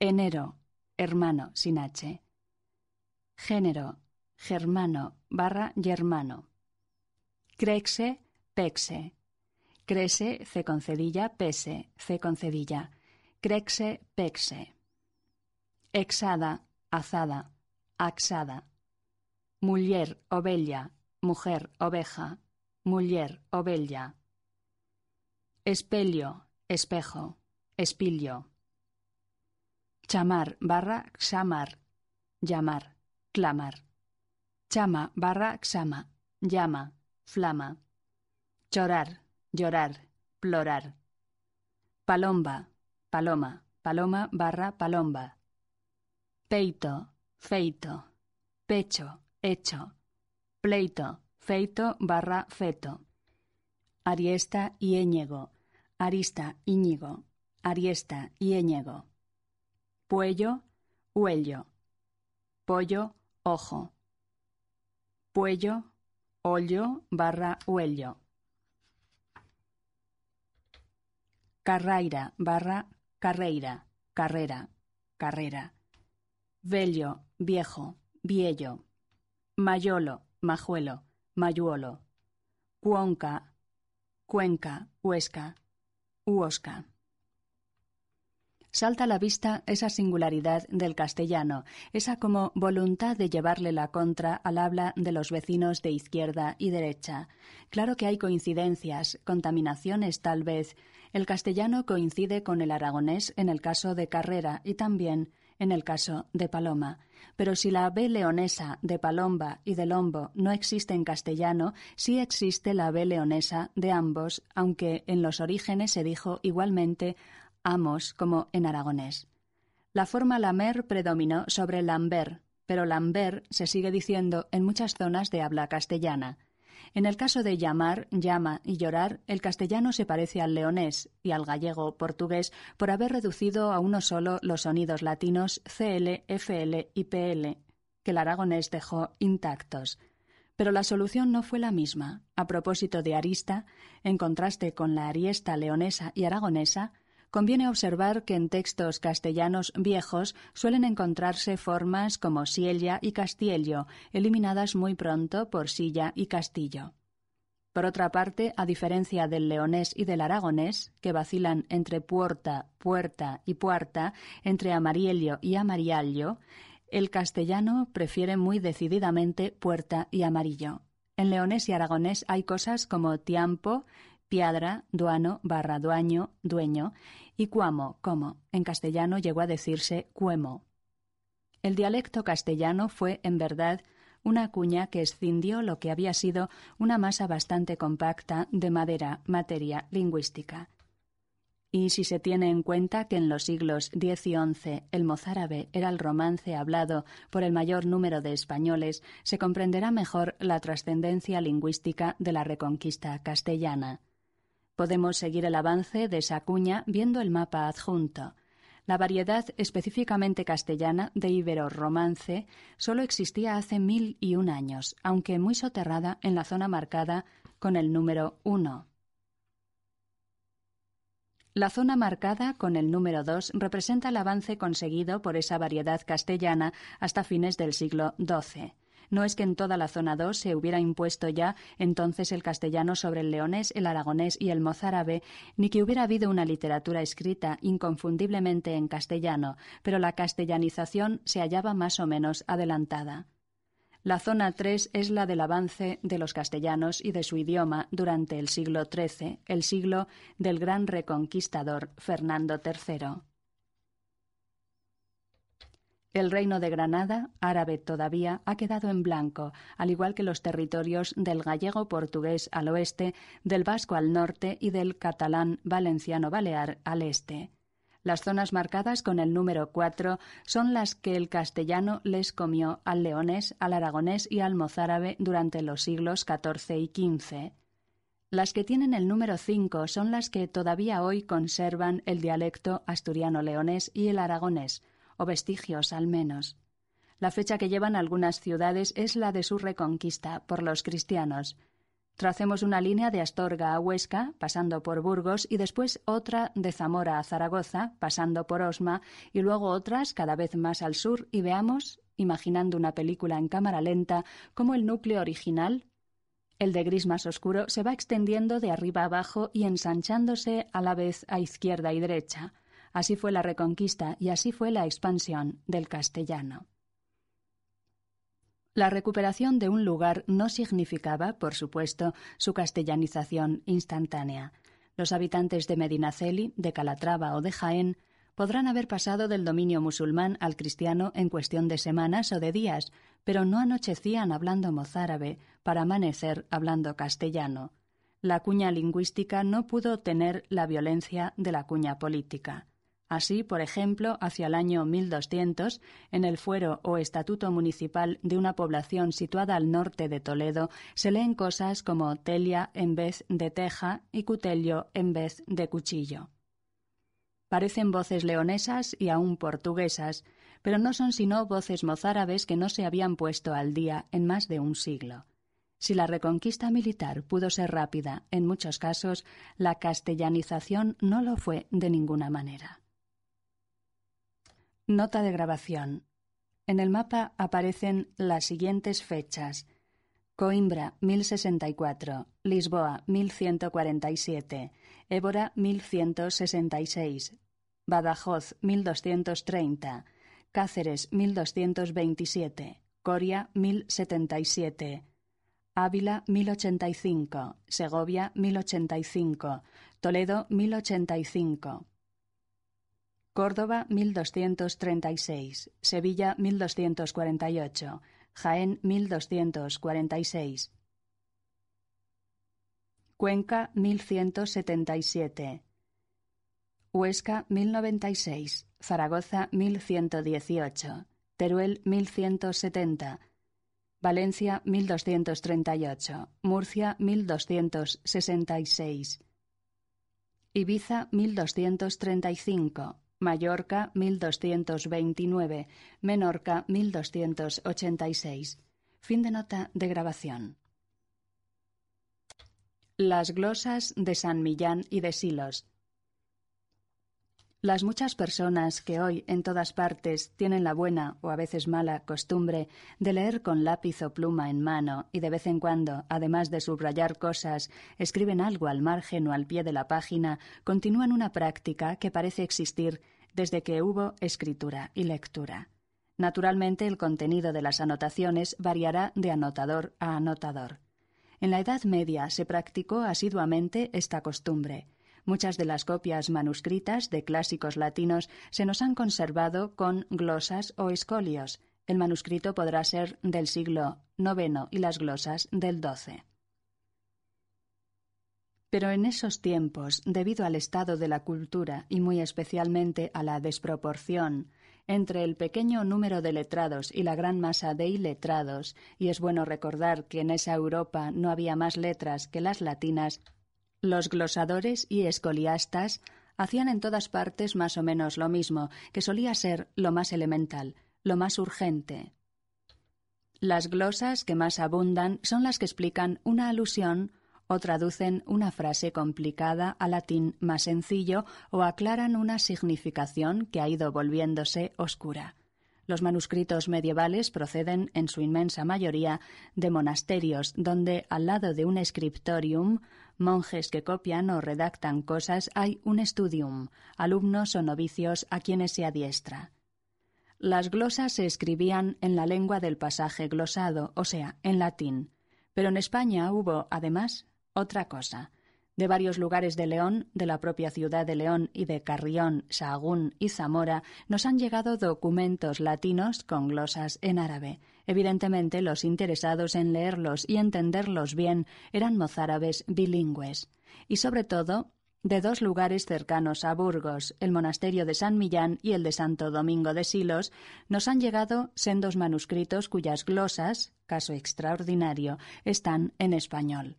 Speaker 1: Enero, hermano, sin H. Género, germano barra germano. Crexe, pexe. Crese, C concedilla, pese, C concedilla. Crexe, pexe. Exada, azada, axada. Muller, ovella, mujer, oveja muller, ovella. Espelio, espejo, espilio. Chamar barra xamar, llamar, clamar. Chama barra xama, llama, flama. Chorar, llorar, plorar. Palomba, paloma, paloma barra palomba. Peito, feito, pecho, hecho. Pleito, feito barra feto. Ariesta y Éñego, arista Íñigo, ariesta y Éñego. Puello, huello. Pollo, ojo. Puello, ollo barra huello. Carraira barra carreira, carrera, carrera. Vello, viejo, viello. Mayolo, majuelo Mayuolo, Cuonca, Cuenca, Huesca, Huosca. Salta a la vista esa singularidad del castellano, esa como voluntad de llevarle la contra al habla de los vecinos de izquierda y derecha. Claro que hay coincidencias, contaminaciones tal vez. El castellano coincide con el aragonés en el caso de Carrera y también en el caso de Paloma. Pero si la B leonesa de Palomba y de Lombo no existe en castellano, sí existe la B leonesa de ambos, aunque en los orígenes se dijo igualmente amos como en aragonés. La forma lamer predominó sobre lambert, pero lambert se sigue diciendo en muchas zonas de habla castellana. En el caso de llamar, llama y llorar, el castellano se parece al leonés y al gallego portugués por haber reducido a uno solo los sonidos latinos CL, FL y PL, que el aragonés dejó intactos. Pero la solución no fue la misma. A propósito de arista, en contraste con la ariesta leonesa y aragonesa, Conviene observar que en textos castellanos viejos suelen encontrarse formas como siella y castiello, eliminadas muy pronto por silla y castillo. Por otra parte, a diferencia del leonés y del aragonés, que vacilan entre puerta, puerta y puerta, entre amariello y amariallo, el castellano prefiere muy decididamente puerta y amarillo. En leonés y aragonés hay cosas como tiempo, piedra, duano, barra duaño, dueño, y cuamo, como. En castellano llegó a decirse cuemo. El dialecto castellano fue, en verdad, una cuña que escindió lo que había sido una masa bastante compacta de madera, materia lingüística. Y si se tiene en cuenta que en los siglos X y XI el mozárabe era el romance hablado por el mayor número de españoles, se comprenderá mejor la trascendencia lingüística de la reconquista castellana. Podemos seguir el avance de esa cuña viendo el mapa adjunto. La variedad específicamente castellana de ibero-romance solo existía hace mil y un años, aunque muy soterrada en la zona marcada con el número uno. La zona marcada con el número dos representa el avance conseguido por esa variedad castellana hasta fines del siglo XII. No es que en toda la zona 2 se hubiera impuesto ya entonces el castellano sobre el leonés, el aragonés y el mozárabe, ni que hubiera habido una literatura escrita inconfundiblemente en castellano, pero la castellanización se hallaba más o menos adelantada. La zona 3 es la del avance de los castellanos y de su idioma durante el siglo XIII, el siglo del gran reconquistador Fernando III. El reino de Granada, árabe todavía, ha quedado en blanco, al igual que los territorios del gallego portugués al oeste, del vasco al norte y del catalán valenciano balear al este. Las zonas marcadas con el número 4 son las que el castellano les comió al leonés, al aragonés y al mozárabe durante los siglos XIV y XV. Las que tienen el número 5 son las que todavía hoy conservan el dialecto asturiano-leonés y el aragonés, o vestigios al menos. La fecha que llevan algunas ciudades es la de su reconquista por los cristianos. Tracemos una línea de Astorga a Huesca, pasando por Burgos, y después otra de Zamora a Zaragoza, pasando por Osma, y luego otras cada vez más al sur, y veamos, imaginando una película en cámara lenta, cómo el núcleo original, el de gris más oscuro, se va extendiendo de arriba abajo y ensanchándose a la vez a izquierda y derecha. Así fue la reconquista y así fue la expansión del castellano. La recuperación de un lugar no significaba, por supuesto, su castellanización instantánea. Los habitantes de Medinaceli, de Calatrava o de Jaén podrán haber pasado del dominio musulmán al cristiano en cuestión de semanas o de días, pero no anochecían hablando mozárabe para amanecer hablando castellano. La cuña lingüística no pudo tener la violencia de la cuña política. Así, por ejemplo, hacia el año 1200, en el fuero o estatuto municipal de una población situada al norte de Toledo, se leen cosas como telia en vez de teja y cutello en vez de cuchillo. Parecen voces leonesas y aún portuguesas, pero no son sino voces mozárabes que no se habían puesto al día en más de un siglo. Si la reconquista militar pudo ser rápida en muchos casos, la castellanización no lo fue de ninguna manera. Nota de grabación. En el mapa aparecen las siguientes fechas. Coimbra 1064, Lisboa 1147, Évora 1166, Badajoz 1230, Cáceres 1227, Coria 1077, Ávila 1085, Segovia 1085, Toledo 1085. Córdoba 1236, Sevilla 1248, Jaén 1246. Cuenca 1177. Huesca 1096, Zaragoza 1118, Teruel 1170, Valencia 1238, Murcia 1266, Ibiza 1235, Mallorca 1229, Menorca 1286. Fin de nota de grabación. Las glosas de San Millán y de Silos. Las muchas personas que hoy en todas partes tienen la buena o a veces mala costumbre de leer con lápiz o pluma en mano y de vez en cuando, además de subrayar cosas, escriben algo al margen o al pie de la página, continúan una práctica que parece existir desde que hubo escritura y lectura. Naturalmente, el contenido de las anotaciones variará de anotador a anotador. En la Edad Media se practicó asiduamente esta costumbre. Muchas de las copias manuscritas de clásicos latinos se nos han conservado con glosas o escolios. El manuscrito podrá ser del siglo IX y las glosas del XII. Pero en esos tiempos, debido al estado de la cultura y muy especialmente a la desproporción entre el pequeño número de letrados y la gran masa de iletrados, y es bueno recordar que en esa Europa no había más letras que las latinas, los glosadores y escoliastas hacían en todas partes más o menos lo mismo, que solía ser lo más elemental, lo más urgente. Las glosas que más abundan son las que explican una alusión o traducen una frase complicada a latín más sencillo o aclaran una significación que ha ido volviéndose oscura. Los manuscritos medievales proceden, en su inmensa mayoría, de monasterios, donde, al lado de un scriptorium, monjes que copian o redactan cosas, hay un studium, alumnos o novicios a quienes se adiestra. Las glosas se escribían en la lengua del pasaje glosado, o sea, en latín. Pero en España hubo, además, otra cosa. De varios lugares de León, de la propia ciudad de León y de Carrión, Sahagún y Zamora, nos han llegado documentos latinos con glosas en árabe. Evidentemente, los interesados en leerlos y entenderlos bien eran mozárabes bilingües. Y sobre todo, de dos lugares cercanos a Burgos, el monasterio de San Millán y el de Santo Domingo de Silos, nos han llegado sendos manuscritos cuyas glosas, caso extraordinario, están en español.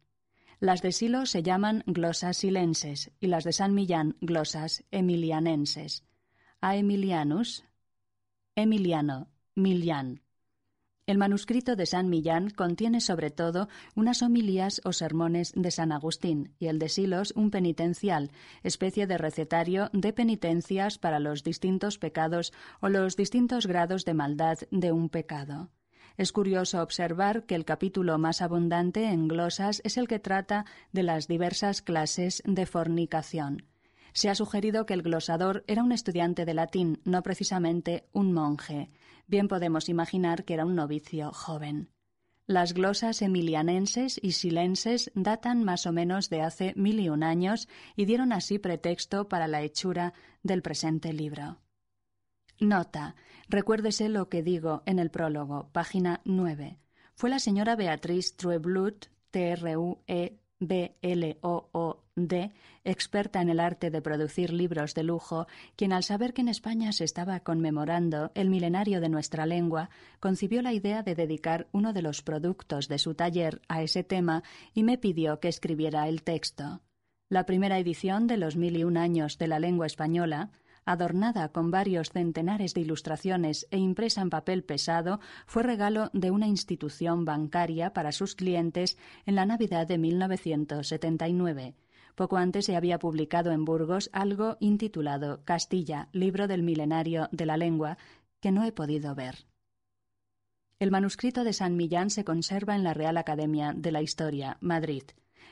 Speaker 1: Las de Silo se llaman glosas silenses y las de San Millán glosas emilianenses. A Emilianus, Emiliano, Millán. El manuscrito de San Millán contiene sobre todo unas homilías o sermones de San Agustín y el de Silos un penitencial, especie de recetario de penitencias para los distintos pecados o los distintos grados de maldad de un pecado. Es curioso observar que el capítulo más abundante en glosas es el que trata de las diversas clases de fornicación. Se ha sugerido que el glosador era un estudiante de latín, no precisamente un monje. Bien podemos imaginar que era un novicio joven. Las glosas emilianenses y silenses datan más o menos de hace mil y un años y dieron así pretexto para la hechura del presente libro. Nota. Recuérdese lo que digo en el prólogo, página 9. Fue la señora Beatriz Trueblood, T-R-U-E-B-L-O-O-D, experta en el arte de producir libros de lujo, quien al saber que en España se estaba conmemorando el milenario de nuestra lengua, concibió la idea de dedicar uno de los productos de su taller a ese tema y me pidió que escribiera el texto. La primera edición de los mil y un años de la lengua española, adornada con varios centenares de ilustraciones e impresa en papel pesado, fue regalo de una institución bancaria para sus clientes en la Navidad de 1979. Poco antes se había publicado en Burgos algo intitulado Castilla, libro del milenario de la lengua, que no he podido ver. El manuscrito de San Millán se conserva en la Real Academia de la Historia, Madrid.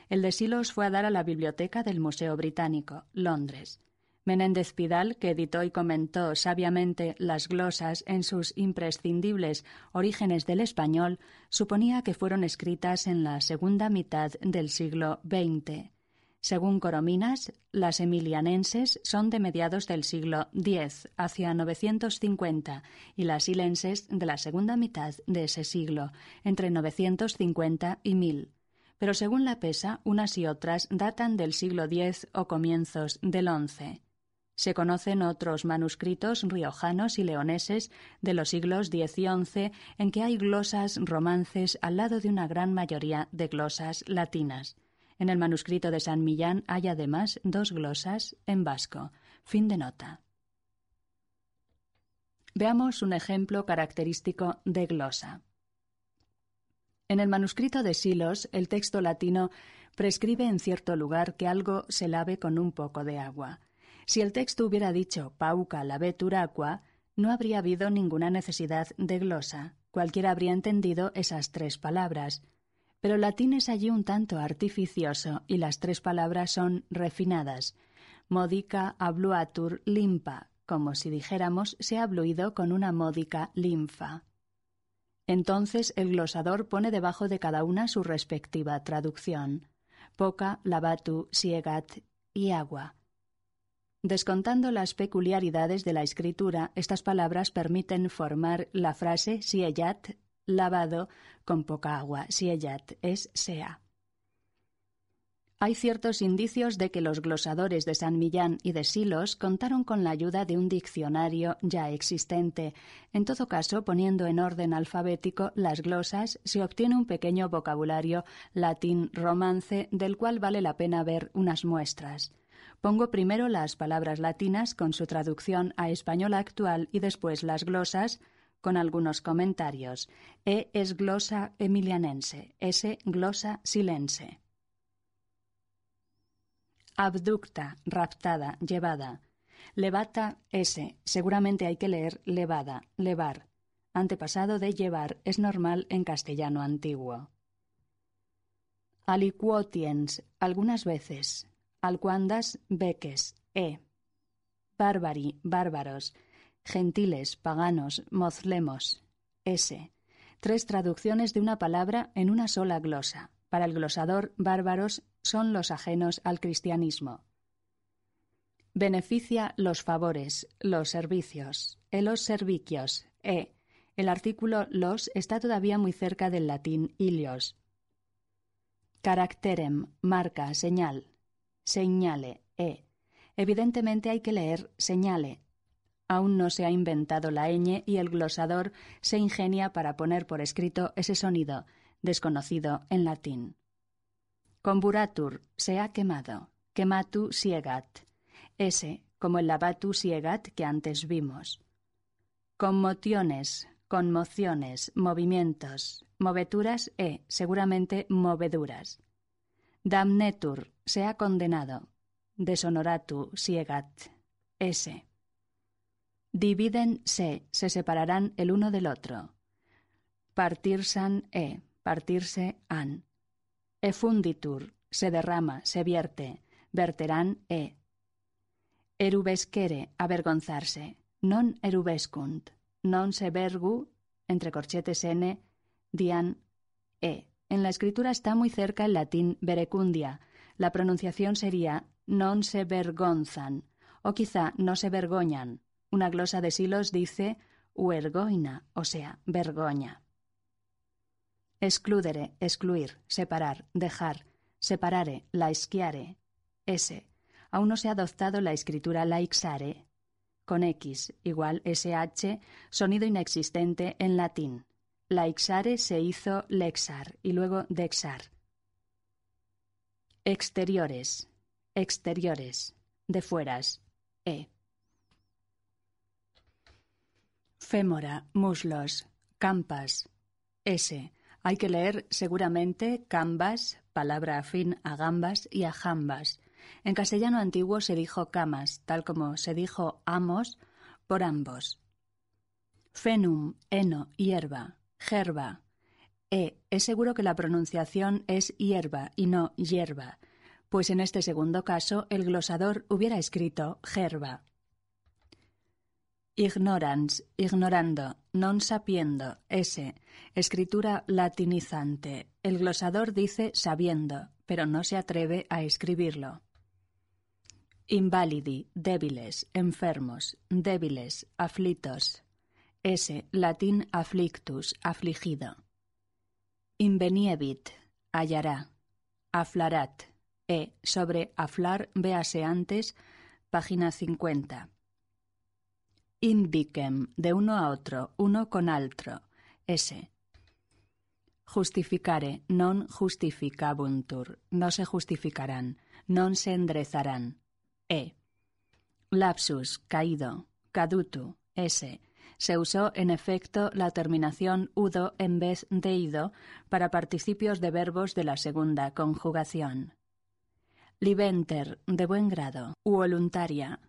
Speaker 1: El de Silos fue a dar a la Biblioteca del Museo Británico, Londres. Menéndez Pidal, que editó y comentó sabiamente las glosas en sus imprescindibles orígenes del español, suponía que fueron escritas en la segunda mitad del siglo XX. Según Corominas, las emilianenses son de mediados del siglo X, hacia 950, y las silenses de la segunda mitad de ese siglo, entre 950 y 1000. Pero según la pesa, unas y otras datan del siglo X o comienzos del XI. Se conocen otros manuscritos riojanos y leoneses de los siglos X y XI en que hay glosas romances al lado de una gran mayoría de glosas latinas. En el manuscrito de San Millán hay además dos glosas en vasco. Fin de nota. Veamos un ejemplo característico de glosa. En el manuscrito de Silos, el texto latino prescribe en cierto lugar que algo se lave con un poco de agua. Si el texto hubiera dicho pauca laveturaqua, no habría habido ninguna necesidad de glosa. Cualquiera habría entendido esas tres palabras. Pero el latín es allí un tanto artificioso y las tres palabras son refinadas. Modica abluatur limpa, como si dijéramos se ha abluido con una módica linfa. Entonces el glosador pone debajo de cada una su respectiva traducción. Poca, lavatu, siegat y agua. Descontando las peculiaridades de la escritura, estas palabras permiten formar la frase siellat, lavado con poca agua. Siellat es sea. Hay ciertos indicios de que los glosadores de San Millán y de Silos contaron con la ayuda de un diccionario ya existente. En todo caso, poniendo en orden alfabético las glosas, se obtiene un pequeño vocabulario latín romance del cual vale la pena ver unas muestras. Pongo primero las palabras latinas con su traducción a español actual y después las glosas con algunos comentarios. E es glosa emilianense, S glosa silense. Abducta, raptada, llevada. Levata, S. Seguramente hay que leer levada, levar. Antepasado de llevar es normal en castellano antiguo. Aliquotiens, algunas veces. Alcuandas, beques, e. Barbari, bárbaros. Gentiles, paganos, mozlemos. S. Tres traducciones de una palabra en una sola glosa. Para el glosador, bárbaros son los ajenos al cristianismo. Beneficia los favores, los servicios, e los servicios, e. El artículo los está todavía muy cerca del latín ilios. Caracterem, marca, señal. Señale, e. Evidentemente hay que leer señale. Aún no se ha inventado la ñ y el glosador se ingenia para poner por escrito ese sonido, desconocido en latín. Comburatur se ha quemado. Quematu siegat. Ese, como el lavatu siegat que antes vimos. Conmociones, conmociones, movimientos, moveturas e, seguramente, moveduras. Damnetur, se ha condenado. Deshonoratu siegat. S. Dividen se, se separarán el uno del otro. Partirsan e, partirse an. Efunditur, se derrama, se vierte. Verterán e. Erubesquere, avergonzarse. Non erubescunt. Non se vergu, entre corchetes n, dian e. En la escritura está muy cerca el latín verecundia. La pronunciación sería non se vergonzan o quizá no se vergoñan. Una glosa de silos dice uergoina, o sea, vergoña. Excludere, excluir, separar, dejar, separare, laisquiare. S. Aún no se ha adoptado la escritura laixare, con X igual SH, sonido inexistente en latín. Laixare se hizo lexar y luego dexar. Exteriores, exteriores, de fueras, E. Fémora, muslos, campas, S. Hay que leer seguramente cambas, palabra afín a gambas y a jambas. En castellano antiguo se dijo camas, tal como se dijo amos por ambos. Fenum, heno, hierba, gerba. E, es seguro que la pronunciación es hierba y no hierba, pues en este segundo caso el glosador hubiera escrito gerba. Ignorans, ignorando, non sapiendo, ese, escritura latinizante. El glosador dice sabiendo, pero no se atreve a escribirlo. Invalidi, débiles, enfermos, débiles, aflitos. S. Latín afflictus, afligido. Inveniebit, hallará. Aflarat. E. Sobre aflar, véase antes, página 50. Invicem, de uno a otro, uno con altro. S. Justificare, non justificabuntur, no se justificarán, non se enderezarán. E. Lapsus, caído, cadutu, S. Se usó en efecto la terminación udo en vez de ido para participios de verbos de la segunda conjugación. Libenter, de buen grado, u voluntaria.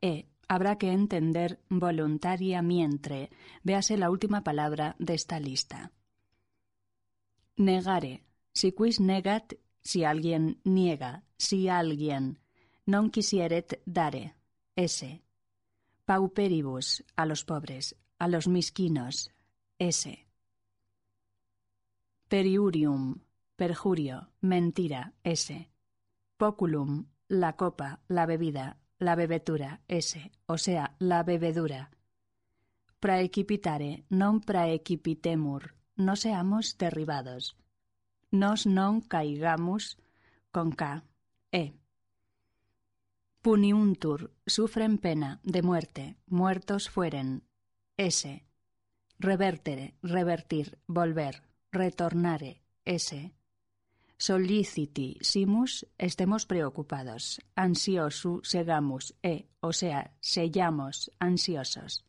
Speaker 1: E. Habrá que entender voluntaria mientras. Véase la última palabra de esta lista. Negare. Si quis negat, si alguien niega, si alguien non quisieret dare. S. Pauperibus, a los pobres, a los misquinos. S. Periurium, perjurio, mentira. S. Poculum, la copa, la bebida, la bebetura. S. O sea, la bebedura. Praequipitare, non praequipitemur, no seamos derribados. Nos non caigamos con K. E. Puniuntur, sufren pena, de muerte, muertos fueren. S. Revertere, revertir, volver, retornare. S. Soliciti, simus, estemos preocupados. Ansiosu, segamus, e, o sea, sellamos, ansiosos.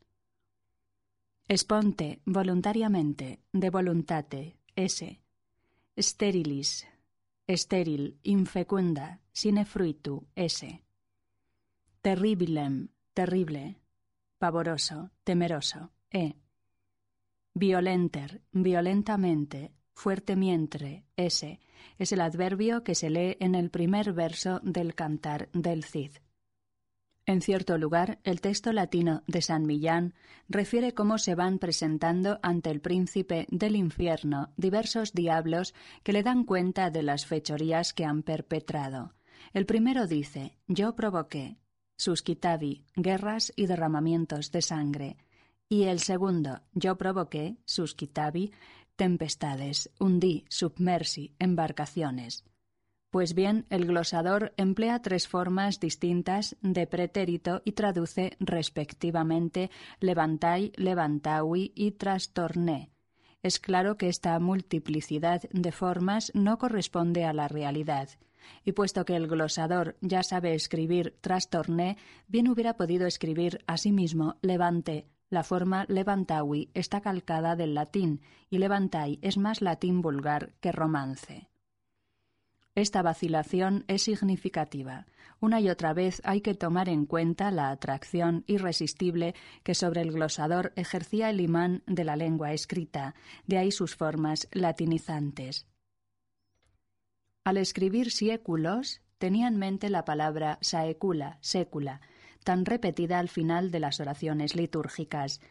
Speaker 1: Esponte, voluntariamente, de voluntate, S. Sterilis, estéril, infecunda, sine fruitu, S terribilem, terrible, pavoroso, temeroso, e. Violenter, violentamente, fuerte mientre, ese, es el adverbio que se lee en el primer verso del cantar del Cid. En cierto lugar, el texto latino de San Millán refiere cómo se van presentando ante el príncipe del infierno diversos diablos que le dan cuenta de las fechorías que han perpetrado. El primero dice, Yo provoqué, susquitavi, guerras y derramamientos de sangre. Y el segundo, Yo provoqué, susquitavi, tempestades, hundí, submersi, embarcaciones. Pues bien, el glosador emplea tres formas distintas de pretérito y traduce respectivamente levantai, levantaui y trastorné. Es claro que esta multiplicidad de formas no corresponde a la realidad, y puesto que el glosador ya sabe escribir trastorné, bien hubiera podido escribir asimismo levante. La forma levantaui está calcada del latín, y levantai es más latín vulgar que romance. Esta vacilación es significativa. Una y otra vez hay que tomar en cuenta la atracción irresistible que sobre el glosador ejercía el imán de la lengua escrita, de ahí sus formas latinizantes. Al escribir siéculos, tenía en mente la palabra saecula, sécula, tan repetida al final de las oraciones litúrgicas,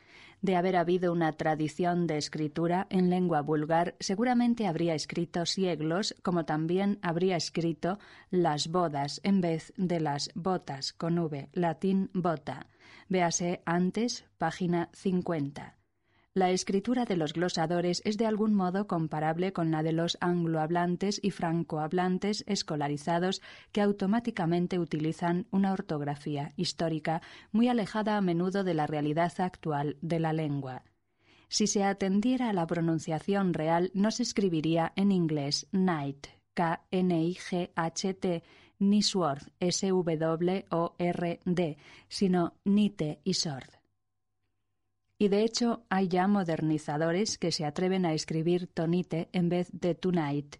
Speaker 1: de haber habido una tradición de escritura en lengua vulgar, seguramente habría escrito siglos, como también habría escrito las bodas en vez de las botas con V, latín bota. Véase antes, página 50. La escritura de los glosadores es de algún modo comparable con la de los anglohablantes y francohablantes escolarizados que automáticamente utilizan una ortografía histórica muy alejada a menudo de la realidad actual de la lengua. Si se atendiera a la pronunciación real, no se escribiría en inglés night, K-N-I-G-H-T, ni sword, S-W-O-R-D, sino nite y sword. Y de hecho hay ya modernizadores que se atreven a escribir tonite en vez de tonight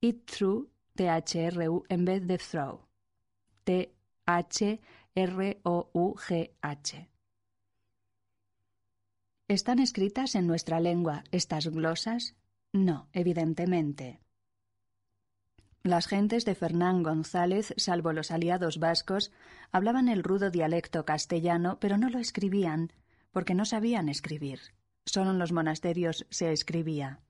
Speaker 1: y through, T-H-R-U, en vez de throw, T-H-R-O-U-G-H. ¿Están escritas en nuestra lengua estas glosas? No, evidentemente. Las gentes de Fernán González, salvo los aliados vascos, hablaban el rudo dialecto castellano, pero no lo escribían, porque no sabían escribir. Solo en los monasterios se escribía.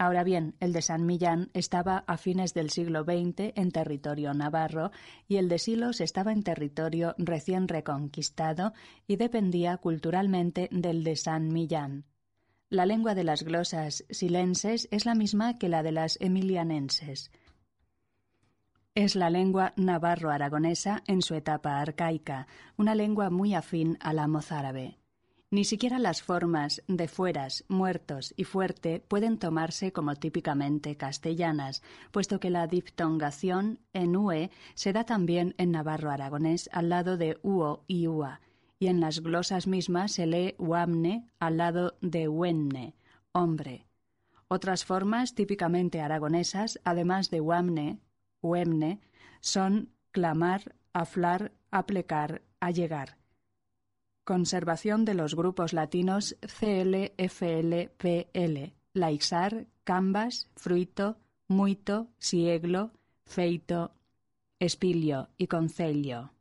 Speaker 1: Ahora bien, el de San Millán estaba a fines del siglo XX en territorio navarro y el de Silos estaba en territorio recién reconquistado y dependía culturalmente del de San Millán. La lengua de las glosas silenses es la misma que la de las emilianenses. Es la lengua navarro-aragonesa en su etapa arcaica, una lengua muy afín a la mozárabe. Ni siquiera las formas de fueras, muertos y fuerte pueden tomarse como típicamente castellanas, puesto que la diptongación en ue se da también en navarro-aragonés al lado de uo y ua, y en las glosas mismas se lee uamne al lado de uenne, hombre. Otras formas típicamente aragonesas, además de uamne, uemne, son clamar, aflar, aplecar, allegar. Conservación de los grupos latinos CL, FL, PL, laixar, cambas, fruito, muito, sieglo, feito, espilio y concelio.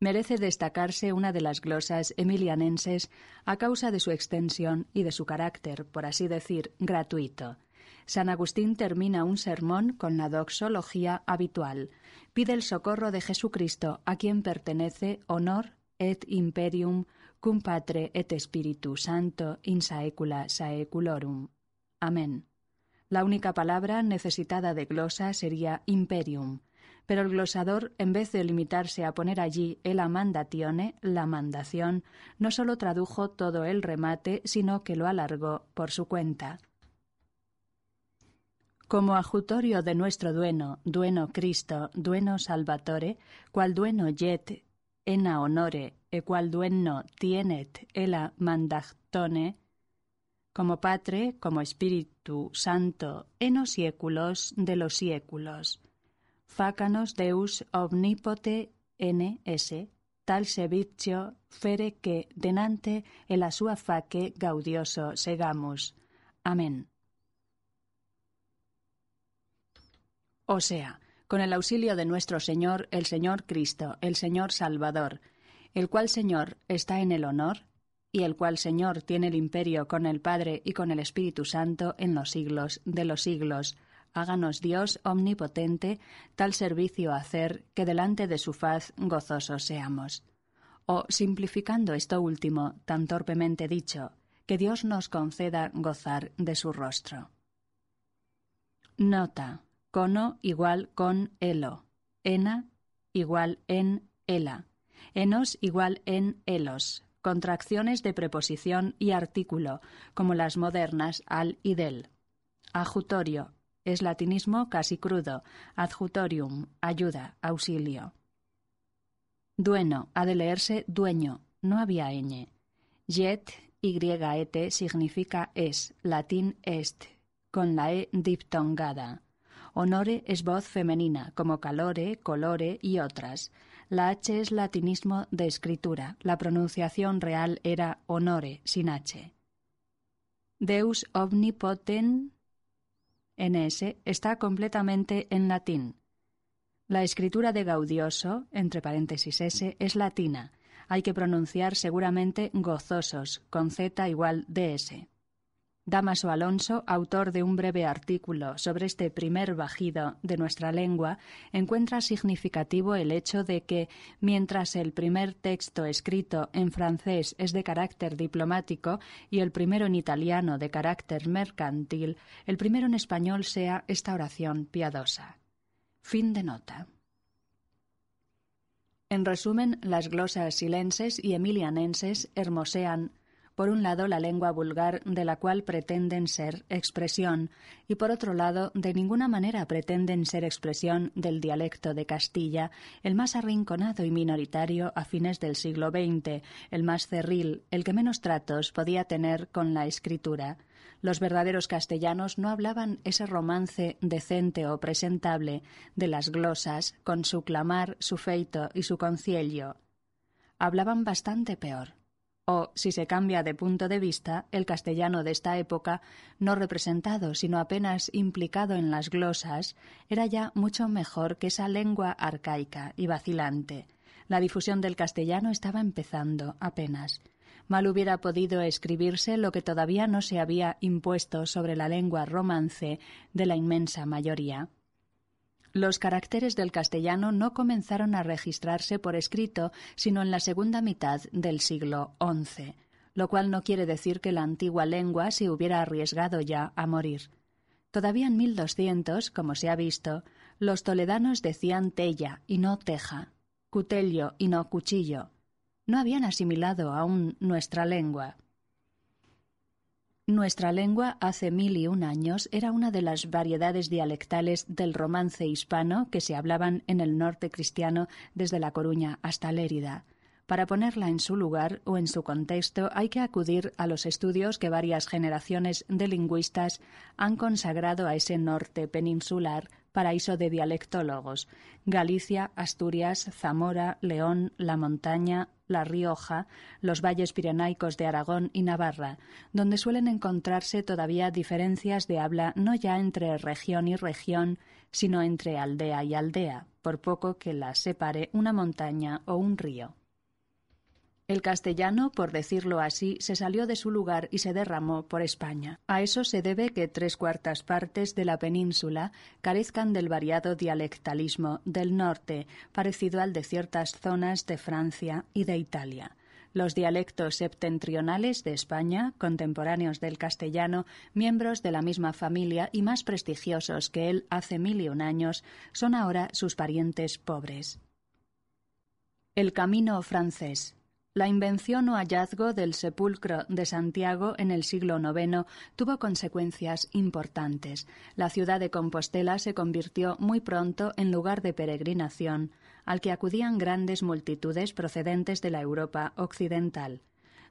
Speaker 1: Merece destacarse una de las glosas emilianenses a causa de su extensión y de su carácter, por así decir, gratuito. San Agustín termina un sermón con la doxología habitual. Pide el socorro de Jesucristo, a quien pertenece honor et imperium cum patre et spiritu santo in saecula saeculorum. Amén. La única palabra necesitada de glosa sería imperium, pero el glosador, en vez de limitarse a poner allí el amandatione, la mandación, no sólo tradujo todo el remate, sino que lo alargó por su cuenta como ajutorio de nuestro dueno, dueno Cristo, dueno Salvatore, cual dueno jet ena honore, e cual dueno tienet ela mandactone, como Patre, como Espíritu Santo, en los de los siéculos. Fácanos Deus omnipote ns, tal servicio fere que denante el sua faque gaudioso segamos. Amén. O sea, con el auxilio de nuestro Señor, el Señor Cristo, el Señor Salvador, el cual Señor está en el honor, y el cual Señor tiene el imperio con el Padre y con el Espíritu Santo en los siglos de los siglos. Háganos Dios omnipotente tal servicio hacer que delante de su faz gozosos seamos. O, simplificando esto último, tan torpemente dicho, que Dios nos conceda gozar de su rostro. Nota. Cono igual con elo. Ena igual en ela. Enos igual en elos. Contracciones de preposición y artículo, como las modernas al y del. Ajutorio. Es latinismo casi crudo. Adjutorium. Ayuda, auxilio. Dueno. Ha de leerse dueño. No había ñ. Jet, y-et, significa es. Latín est. Con la e diptongada. Honore es voz femenina, como calore, colore y otras. La H es latinismo de escritura. La pronunciación real era honore, sin H. Deus omnipoten NS está completamente en latín. La escritura de Gaudioso, entre paréntesis S, es latina. Hay que pronunciar seguramente gozosos, con Z igual DS. Damaso Alonso, autor de un breve artículo sobre este primer bajido de nuestra lengua, encuentra significativo el hecho de que, mientras el primer texto escrito en francés es de carácter diplomático y el primero en italiano de carácter mercantil, el primero en español sea esta oración piadosa. Fin de nota. En resumen, las glosas silenses y emilianenses hermosean por un lado la lengua vulgar de la cual pretenden ser expresión y por otro lado de ninguna manera pretenden ser expresión del dialecto de Castilla, el más arrinconado y minoritario a fines del siglo XX, el más cerril, el que menos tratos podía tener con la escritura. Los verdaderos castellanos no hablaban ese romance decente o presentable de las glosas, con su clamar, su feito y su concilio. Hablaban bastante peor si se cambia de punto de vista, el castellano de esta época, no representado, sino apenas implicado en las glosas, era ya mucho mejor que esa lengua arcaica y vacilante. La difusión del castellano estaba empezando apenas. Mal hubiera podido escribirse lo que todavía no se había impuesto sobre la lengua romance de la inmensa mayoría. Los caracteres del castellano no comenzaron a registrarse por escrito sino en la segunda mitad del siglo XI, lo cual no quiere decir que la antigua lengua se hubiera arriesgado ya a morir. Todavía en 1200, como se ha visto, los toledanos decían tella y no teja, cutello y no cuchillo. No habían asimilado aún nuestra lengua. Nuestra lengua hace mil y un años era una de las variedades dialectales del romance hispano que se hablaban en el norte cristiano desde La Coruña hasta Lérida. Para ponerla en su lugar o en su contexto hay que acudir a los estudios que varias generaciones de lingüistas han consagrado a ese norte peninsular paraíso de dialectólogos, Galicia, Asturias, Zamora, León, La Montaña, La Rioja, los valles pirenaicos de Aragón y Navarra, donde suelen encontrarse todavía diferencias de habla no ya entre región y región, sino entre aldea y aldea, por poco que las separe una montaña o un río. El castellano, por decirlo así, se salió de su lugar y se derramó por España. A eso se debe que tres cuartas partes de la península carezcan del variado dialectalismo del norte, parecido al de ciertas zonas de Francia y de Italia. Los dialectos septentrionales de España, contemporáneos del castellano, miembros de la misma familia y más prestigiosos que él hace mil y un años, son ahora sus parientes pobres. El camino francés. La invención o hallazgo del sepulcro de Santiago en el siglo IX tuvo consecuencias importantes. La ciudad de Compostela se convirtió muy pronto en lugar de peregrinación, al que acudían grandes multitudes procedentes de la Europa occidental.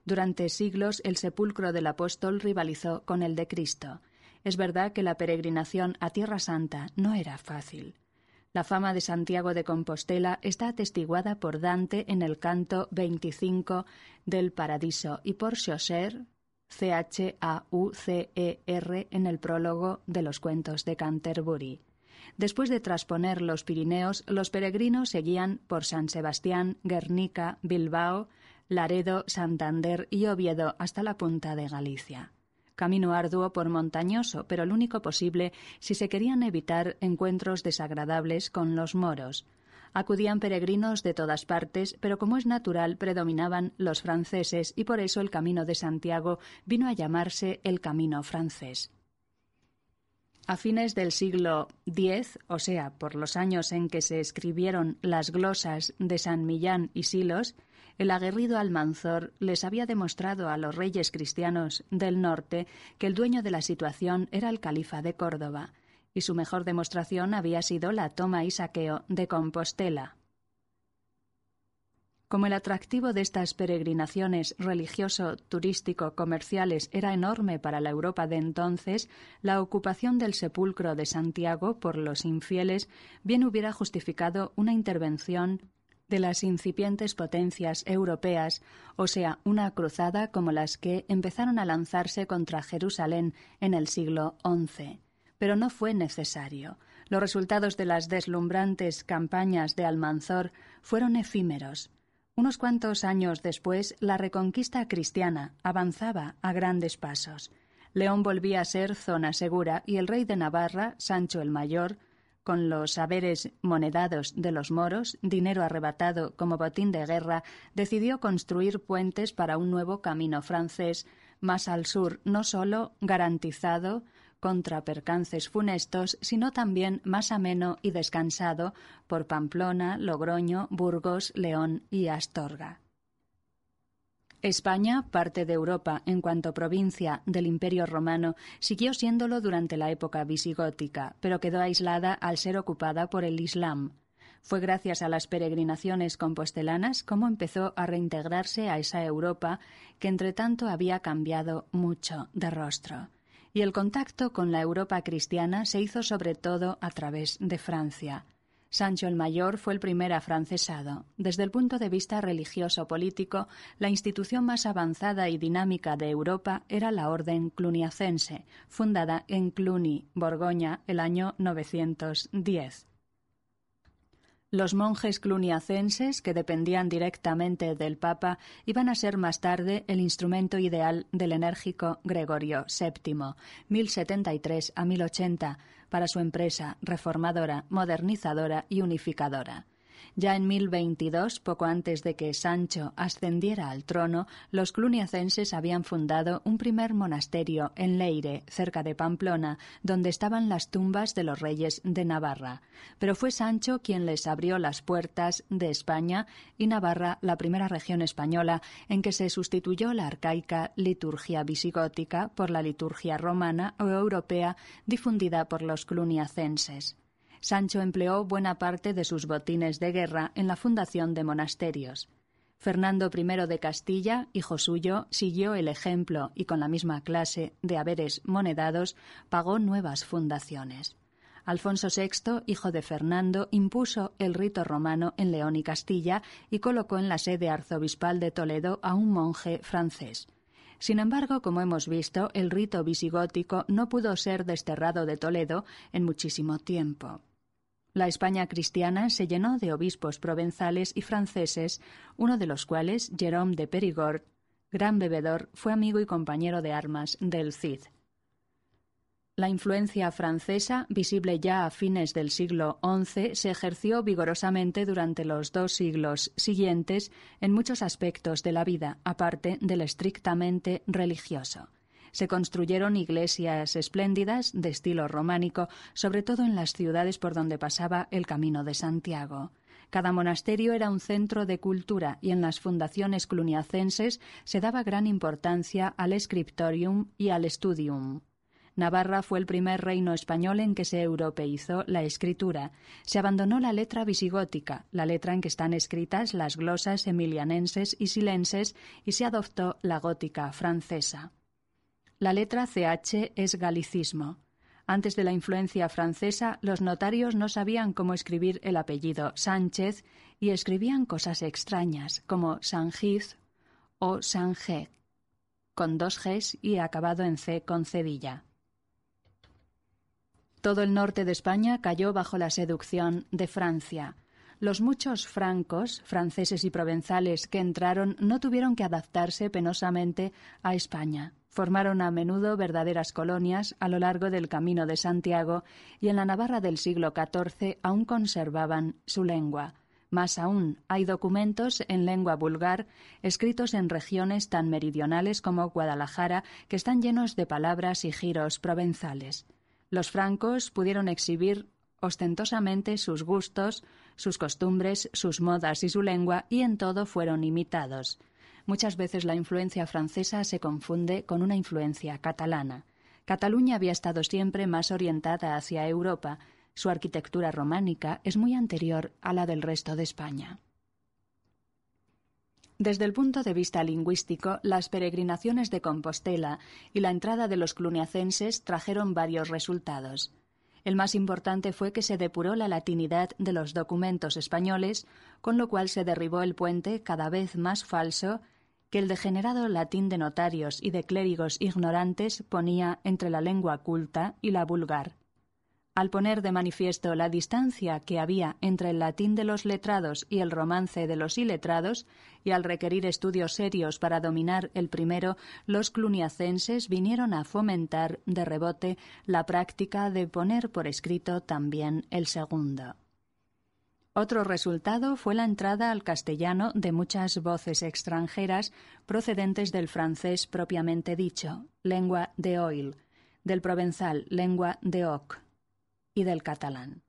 Speaker 1: Durante siglos el sepulcro del apóstol rivalizó con el de Cristo. Es verdad que la peregrinación a Tierra Santa no era fácil. La fama de Santiago de Compostela está atestiguada por Dante en el canto 25 del Paradiso y por Chaucer, C-H-A-U-C-E-R, en el prólogo de los cuentos de Canterbury. Después de trasponer los Pirineos, los peregrinos seguían por San Sebastián, Guernica, Bilbao, Laredo, Santander y Oviedo hasta la punta de Galicia. Camino arduo por montañoso, pero el único posible si se querían evitar encuentros desagradables con los moros. Acudían peregrinos de todas partes, pero como es natural, predominaban los franceses y por eso el Camino de Santiago vino a llamarse el Camino francés. A fines del siglo X, o sea, por los años en que se escribieron las glosas de San Millán y Silos, el aguerrido Almanzor les había demostrado a los reyes cristianos del norte que el dueño de la situación era el califa de Córdoba, y su mejor demostración había sido la toma y saqueo de Compostela. Como el atractivo de estas peregrinaciones religioso, turístico, comerciales era enorme para la Europa de entonces, la ocupación del sepulcro de Santiago por los infieles bien hubiera justificado una intervención de las incipientes potencias europeas, o sea, una cruzada como las que empezaron a lanzarse contra Jerusalén en el siglo XI. Pero no fue necesario. Los resultados de las deslumbrantes campañas de Almanzor fueron efímeros. Unos cuantos años después, la reconquista cristiana avanzaba a grandes pasos. León volvía a ser zona segura y el rey de Navarra, Sancho el Mayor, con los saberes monedados de los moros, dinero arrebatado como botín de guerra, decidió construir puentes para un nuevo camino francés, más al sur, no sólo garantizado contra percances funestos, sino también más ameno y descansado por Pamplona, Logroño, Burgos, León y Astorga. España, parte de Europa en cuanto provincia del Imperio romano, siguió siéndolo durante la época visigótica, pero quedó aislada al ser ocupada por el Islam. Fue gracias a las peregrinaciones compostelanas como empezó a reintegrarse a esa Europa que entre tanto había cambiado mucho de rostro y el contacto con la Europa cristiana se hizo sobre todo a través de Francia. Sancho el Mayor fue el primer afrancesado. Desde el punto de vista religioso-político, la institución más avanzada y dinámica de Europa era la Orden Cluniacense, fundada en Cluny, Borgoña, el año 910. Los monjes cluniacenses, que dependían directamente del Papa, iban a ser más tarde el instrumento ideal del enérgico Gregorio VII, 1073 a 1080, para su empresa reformadora, modernizadora y unificadora. Ya en 1022, poco antes de que Sancho ascendiera al trono, los cluniacenses habían fundado un primer monasterio en Leire, cerca de Pamplona, donde estaban las tumbas de los reyes de Navarra. Pero fue Sancho quien les abrió las puertas de España y Navarra, la primera región española en que se sustituyó la arcaica liturgia visigótica por la liturgia romana o europea difundida por los cluniacenses. Sancho empleó buena parte de sus botines de guerra en la fundación de monasterios. Fernando I de Castilla, hijo suyo, siguió el ejemplo y con la misma clase de haberes monedados pagó nuevas fundaciones. Alfonso VI, hijo de Fernando, impuso el rito romano en León y Castilla y colocó en la sede arzobispal de Toledo a un monje francés. Sin embargo, como hemos visto, el rito visigótico no pudo ser desterrado de Toledo en muchísimo tiempo. La España cristiana se llenó de obispos provenzales y franceses, uno de los cuales, Jerome de Perigord, gran bebedor, fue amigo y compañero de armas del Cid. La influencia francesa, visible ya a fines del siglo XI, se ejerció vigorosamente durante los dos siglos siguientes en muchos aspectos de la vida, aparte del estrictamente religioso. Se construyeron iglesias espléndidas de estilo románico, sobre todo en las ciudades por donde pasaba el Camino de Santiago. Cada monasterio era un centro de cultura y en las fundaciones cluniacenses se daba gran importancia al scriptorium y al studium. Navarra fue el primer reino español en que se europeizó la escritura. Se abandonó la letra visigótica, la letra en que están escritas las glosas emilianenses y silenses, y se adoptó la gótica francesa. La letra CH es galicismo. Antes de la influencia francesa, los notarios no sabían cómo escribir el apellido Sánchez y escribían cosas extrañas como Sanjiz o Sanje, con dos Gs y acabado en C con cedilla. Todo el norte de España cayó bajo la seducción de Francia. Los muchos francos, franceses y provenzales que entraron no tuvieron que adaptarse penosamente a España. Formaron a menudo verdaderas colonias a lo largo del Camino de Santiago y en la Navarra del siglo XIV aún conservaban su lengua. Más aún, hay documentos en lengua vulgar escritos en regiones tan meridionales como Guadalajara que están llenos de palabras y giros provenzales. Los francos pudieron exhibir ostentosamente sus gustos, sus costumbres, sus modas y su lengua, y en todo fueron imitados. Muchas veces la influencia francesa se confunde con una influencia catalana. Cataluña había estado siempre más orientada hacia Europa. Su arquitectura románica es muy anterior a la del resto de España. Desde el punto de vista lingüístico, las peregrinaciones de Compostela y la entrada de los cluniacenses trajeron varios resultados. El más importante fue que se depuró la latinidad de los documentos españoles, con lo cual se derribó el puente cada vez más falso que el degenerado latín de notarios y de clérigos ignorantes ponía entre la lengua culta y la vulgar al poner de manifiesto la distancia que había entre el latín de los letrados y el romance de los iletrados, y al requerir estudios serios para dominar el primero, los cluniacenses vinieron a fomentar de rebote la práctica de poner por escrito también el segundo. Otro resultado fue la entrada al castellano de muchas voces extranjeras procedentes del francés propiamente dicho, lengua de oil, del provenzal, lengua de oc, y del catalán.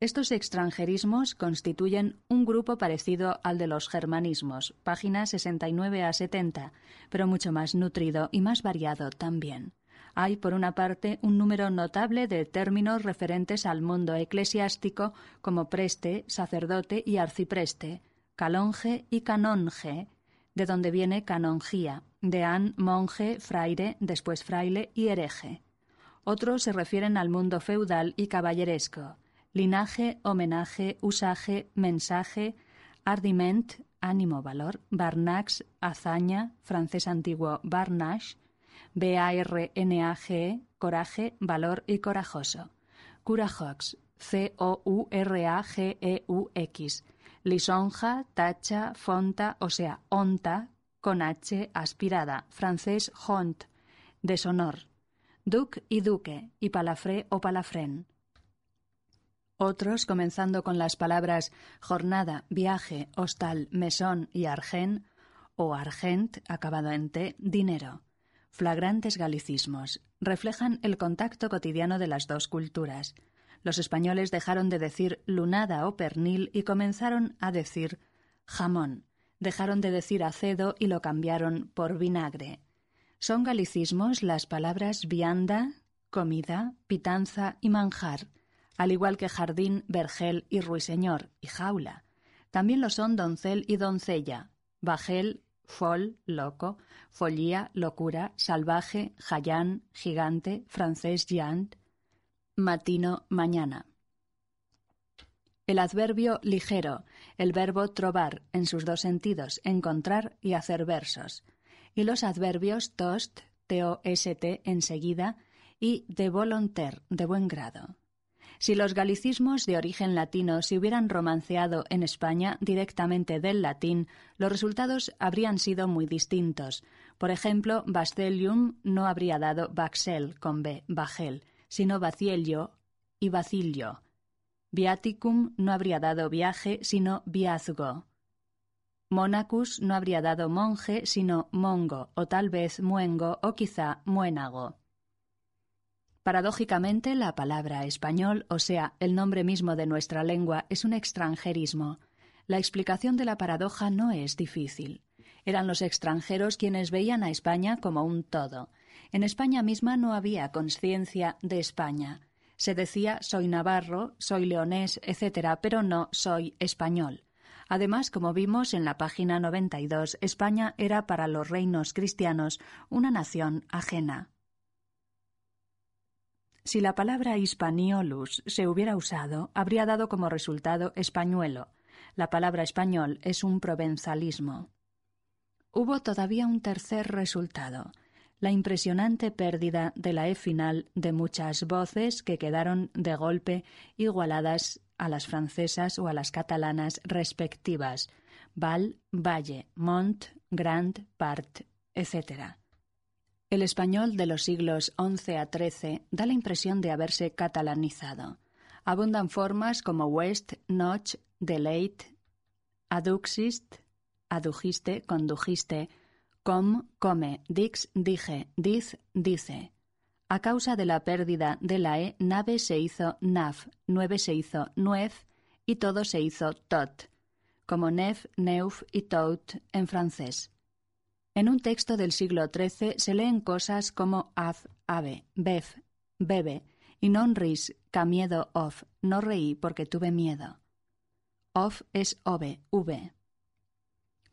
Speaker 1: Estos extranjerismos constituyen un grupo parecido al de los germanismos, páginas 69 a 70, pero mucho más nutrido y más variado también. Hay, por una parte, un número notable de términos referentes al mundo eclesiástico como preste, sacerdote y arcipreste, calonge y canonge, de donde viene canonjía, de an monje, fraile, después fraile y hereje. Otros se refieren al mundo feudal y caballeresco. Linaje, homenaje, usaje, mensaje, ardiment, ánimo, valor, barnax, hazaña, francés antiguo barnage, B-A-R-N-A-G, coraje, valor y corajoso. Curajox, C-O-U-R-A-G-E-U-X. Lisonja, tacha, fonta, o sea, onta, con H aspirada, francés hont, deshonor duc y duque, y palafré o palafrén. Otros, comenzando con las palabras jornada, viaje, hostal, mesón y argén, o argent, acabado en t, dinero. Flagrantes galicismos. Reflejan el contacto cotidiano de las dos culturas. Los españoles dejaron de decir lunada o pernil y comenzaron a decir jamón. Dejaron de decir acedo y lo cambiaron por vinagre. Son galicismos las palabras vianda, comida, pitanza y manjar, al igual que jardín, vergel y ruiseñor y jaula. También lo son doncel y doncella, bajel, fol, loco, follía, locura, salvaje, jayán, gigante, francés yant, matino, mañana. El adverbio ligero, el verbo trobar en sus dos sentidos, encontrar y hacer versos. Y los adverbios tost, T-O-S-T, enseguida, y de volonter, de buen grado. Si los galicismos de origen latino se hubieran romanceado en España directamente del latín, los resultados habrían sido muy distintos. Por ejemplo, Bastelium no habría dado Baxel con B, Bajel, sino Bacielio y Bacilio. Viaticum no habría dado viaje, sino viazgo. Monacus no habría dado monje, sino mongo, o tal vez muengo, o quizá muénago. Paradójicamente, la palabra español, o sea, el nombre mismo de nuestra lengua, es un extranjerismo. La explicación de la paradoja no es difícil. Eran los extranjeros quienes veían a España como un todo. En España misma no había conciencia de España. Se decía soy navarro, soy leonés, etc., pero no soy español. Además, como vimos en la página 92, España era para los reinos cristianos una nación ajena. Si la palabra hispaniolus se hubiera usado, habría dado como resultado españuelo. La palabra español es un provenzalismo. Hubo todavía un tercer resultado. la impresionante pérdida de la E final de muchas voces que quedaron de golpe igualadas a las francesas o a las catalanas respectivas, Val, Valle, Mont, Grand, Part, etc. El español de los siglos XI a XIII da la impresión de haberse catalanizado. Abundan formas como West, Notch, Delate, Aduxist, adujiste, condujiste, com, come, dix, dije, diz, dice. A causa de la pérdida de la E, nave se hizo naf, nueve se hizo nuef y todo se hizo tot, como nef, neuf y tout en francés. En un texto del siglo XIII se leen cosas como az, ave, bef, bebe, y non ris, ca miedo of, no reí porque tuve miedo. Of es ove, v.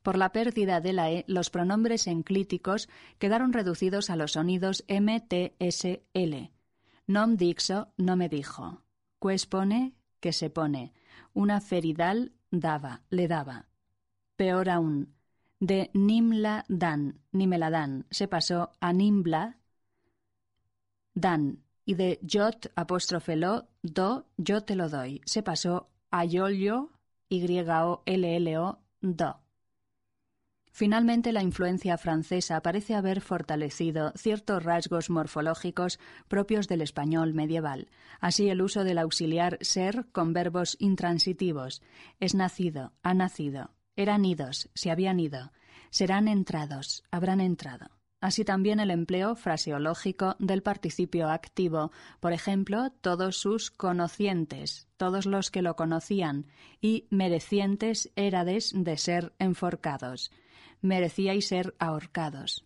Speaker 1: Por la pérdida de la E, los pronombres enclíticos quedaron reducidos a los sonidos M, T, S, L. Nom dixo, no me dijo. Pues pone, que se pone. Una feridal daba, le daba. Peor aún, de nimla dan, ni me la dan, se pasó a nimbla dan, y de jot apóstrofe lo, do, yo te lo doy, se pasó a yolio, y o l l o, do. Finalmente, la influencia francesa parece haber fortalecido ciertos rasgos morfológicos propios del español medieval, así el uso del auxiliar ser con verbos intransitivos, es nacido, ha nacido, eran idos, se habían ido, serán entrados, habrán entrado. Así también el empleo fraseológico del participio activo, por ejemplo, todos sus conocientes, todos los que lo conocían, y merecientes érades de ser enforcados merecíais ser ahorcados.